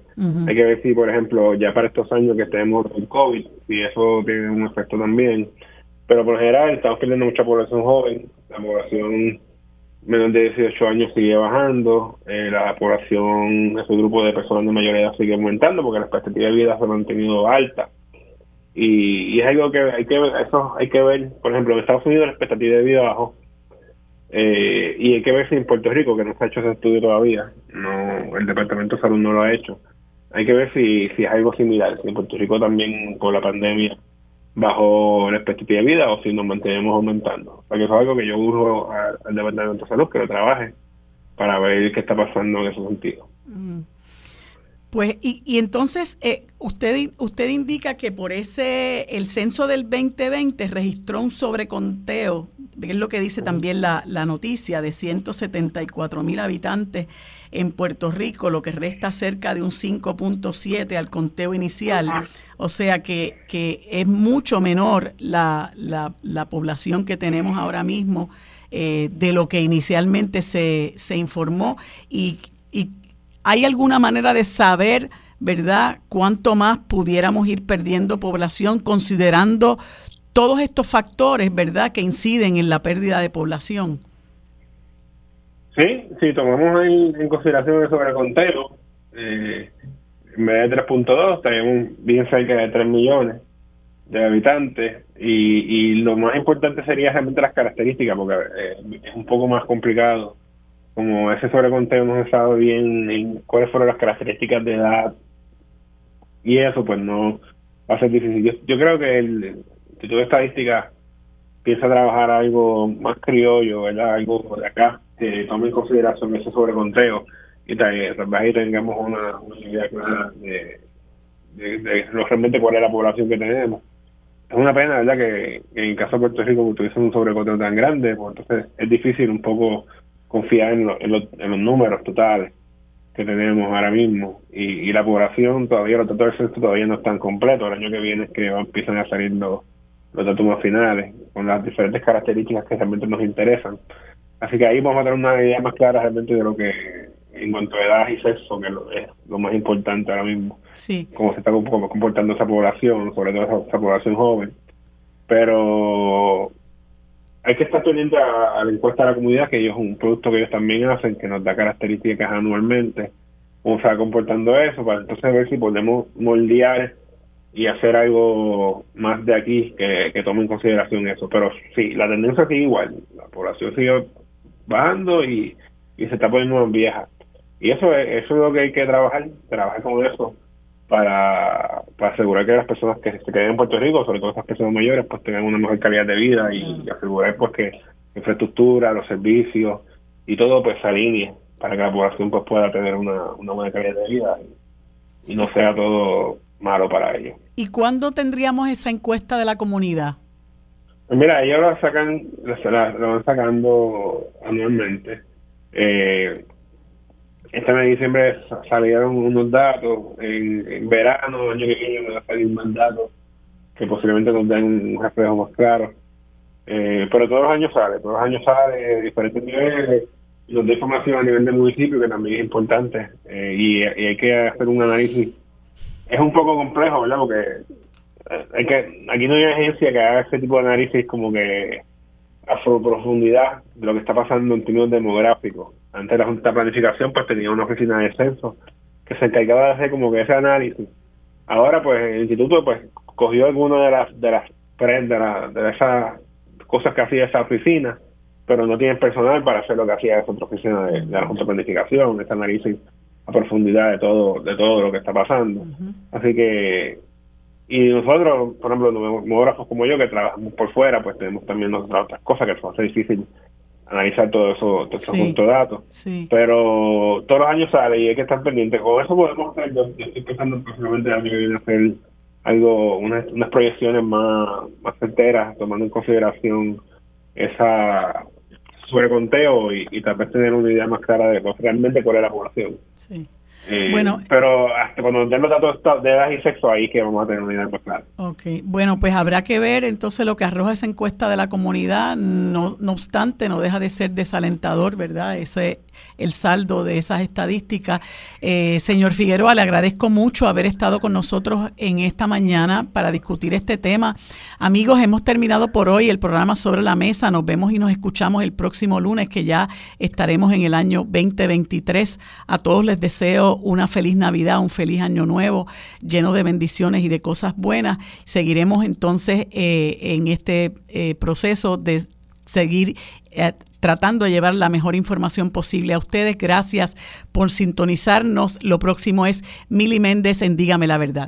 hay que ver si, por ejemplo, ya para estos años que tenemos el COVID, si eso tiene un efecto también. Pero por lo general estamos perdiendo mucha población joven, la población menos de 18 años sigue bajando, eh, la población, ese grupo de personas de mayor edad sigue aumentando porque la expectativa de vida se ha mantenido alta. Y, y es algo que hay que ver, eso hay que ver, por ejemplo, en Estados Unidos la expectativa de vida bajó eh, y hay que ver si en Puerto Rico, que no se ha hecho ese estudio todavía, no el Departamento de Salud no lo ha hecho, hay que ver si, si es algo similar, si en Puerto Rico también con la pandemia bajó la expectativa de vida o si nos mantenemos aumentando. Porque eso es algo que yo urjo al Departamento de Salud que lo trabaje para ver qué está pasando en ese sentido. Pues, y, y entonces, eh, usted, usted indica que por ese, el censo del 2020 registró un sobreconteo, es lo que dice también la, la noticia, de 174 mil habitantes en Puerto Rico, lo que resta cerca de un 5.7 al conteo inicial. O sea que, que es mucho menor la, la, la población que tenemos ahora mismo eh, de lo que inicialmente se, se informó. Y, y ¿Hay alguna manera de saber, verdad, cuánto más pudiéramos ir perdiendo población considerando todos estos factores, verdad, que inciden en la pérdida de población? Sí, si tomamos en, consideración el sobreconteo, eh, en vez de 3.2, tenemos bien cerca de 3 millones de habitantes y, lo más importante sería realmente las características porque eh, es un poco más complicado como ese sobreconteo se sabe bien en cuáles fueron las características de edad y eso pues no va a ser difícil. Yo, creo que el Instituto de Estadística piensa trabajar algo más criollo, ¿verdad? Algo de acá que tome en consideración ese sobreconteo y tal, tengamos una, idea clara de, de, realmente cuál es la población que tenemos. Es una pena, ¿verdad? Que, en el caso de Puerto Rico tuviese un sobreconteo tan grande, pues entonces es difícil un poco confiar en, en, los números totales que tenemos ahora mismo y, la población todavía, los datos del censo todavía no están completos. El año que viene es que empiezan a salir los, datos más finales con las diferentes características que realmente nos interesan. Así que ahí vamos a tener una idea más clara realmente de lo que en cuanto a edad y sexo, que es lo, más importante ahora mismo. Sí. Cómo se está comportando esa población, sobre todo esa población joven. Pero hay que estar pendiente a, la encuesta de la comunidad, que ellos un producto que ellos también hacen, que nos da características anualmente, cómo se va comportando eso, para entonces ver si podemos moldear y hacer algo más de aquí que, que tome en consideración eso. Pero sí, la tendencia sigue igual, la población sigue bajando y, y se está poniendo más vieja. Y eso es, eso es lo que hay que trabajar, trabajar con eso para, para asegurar que las personas que se queden en Puerto Rico, sobre todo esas personas mayores, pues tengan una mejor calidad de vida y, asegurar pues que la infraestructura, los servicios y todo pues se alinee para que la población pues pueda tener una, una buena calidad de vida y, no sea todo malo para ellos. ¿Y cuándo tendríamos esa encuesta de la comunidad? Pues mira, ellos la sacan, la, la van sacando anualmente. Eh, este mes de diciembre salieron unos datos, en, verano, año que viene, van a salir más datos que posiblemente nos den un reflejo más claro. Eh, pero todos los años sale, todos los años sale diferentes niveles, nos da información a nivel del municipio que también es importante eh, y, hay que hacer un análisis. Es un poco complejo, ¿verdad? Porque eh, hay que aquí no hay agencia que haga ese tipo de análisis como que a su profundidad de lo que está pasando en términos demográficos. Antes la Junta de Planificación pues tenía una oficina de censo que se encargaba de hacer como que ese análisis. Ahora pues el instituto pues cogió algunas de las de las de, de, esas cosas que hacía esa oficina, pero no tiene personal para hacer lo que hacía esa otra oficina de, la Junta de Planificación, ese análisis a profundidad de todo de todo lo que está pasando. Así que y nosotros, por ejemplo, los demógrafos como yo que trabajamos por fuera, pues tenemos también otras cosas que nos hace difícil analizar todo eso, todo ese de datos. Pero todos los años sale y hay que estar pendiente. Con eso podemos hacer, yo, estoy pensando próximamente a hacer algo, unas, unas proyecciones más, más certeras, tomando en consideración esa sobreconteo y, y tal vez tener una idea más clara de realmente cuál es la población. Sí. Eh, bueno, pero hasta cuando den los datos de edad y sexo, ahí que vamos a tener una idea más clara. Ok, bueno, pues habrá que ver entonces lo que arroja esa encuesta de la comunidad. No, no obstante, no deja de ser desalentador, ¿verdad? Ese el saldo de esas estadísticas. Eh, señor Figueroa, le agradezco mucho haber estado con nosotros en esta mañana para discutir este tema. Amigos, hemos terminado por hoy el programa sobre la mesa. Nos vemos y nos escuchamos el próximo lunes, que ya estaremos en el año 2023. A todos les una feliz Navidad, un feliz año nuevo, lleno de bendiciones y de cosas buenas. Seguiremos entonces eh, en este eh, proceso de seguir eh, tratando de llevar la mejor información posible a ustedes. Gracias por sintonizarnos. Lo próximo es Mili Méndez en Dígame la Verdad.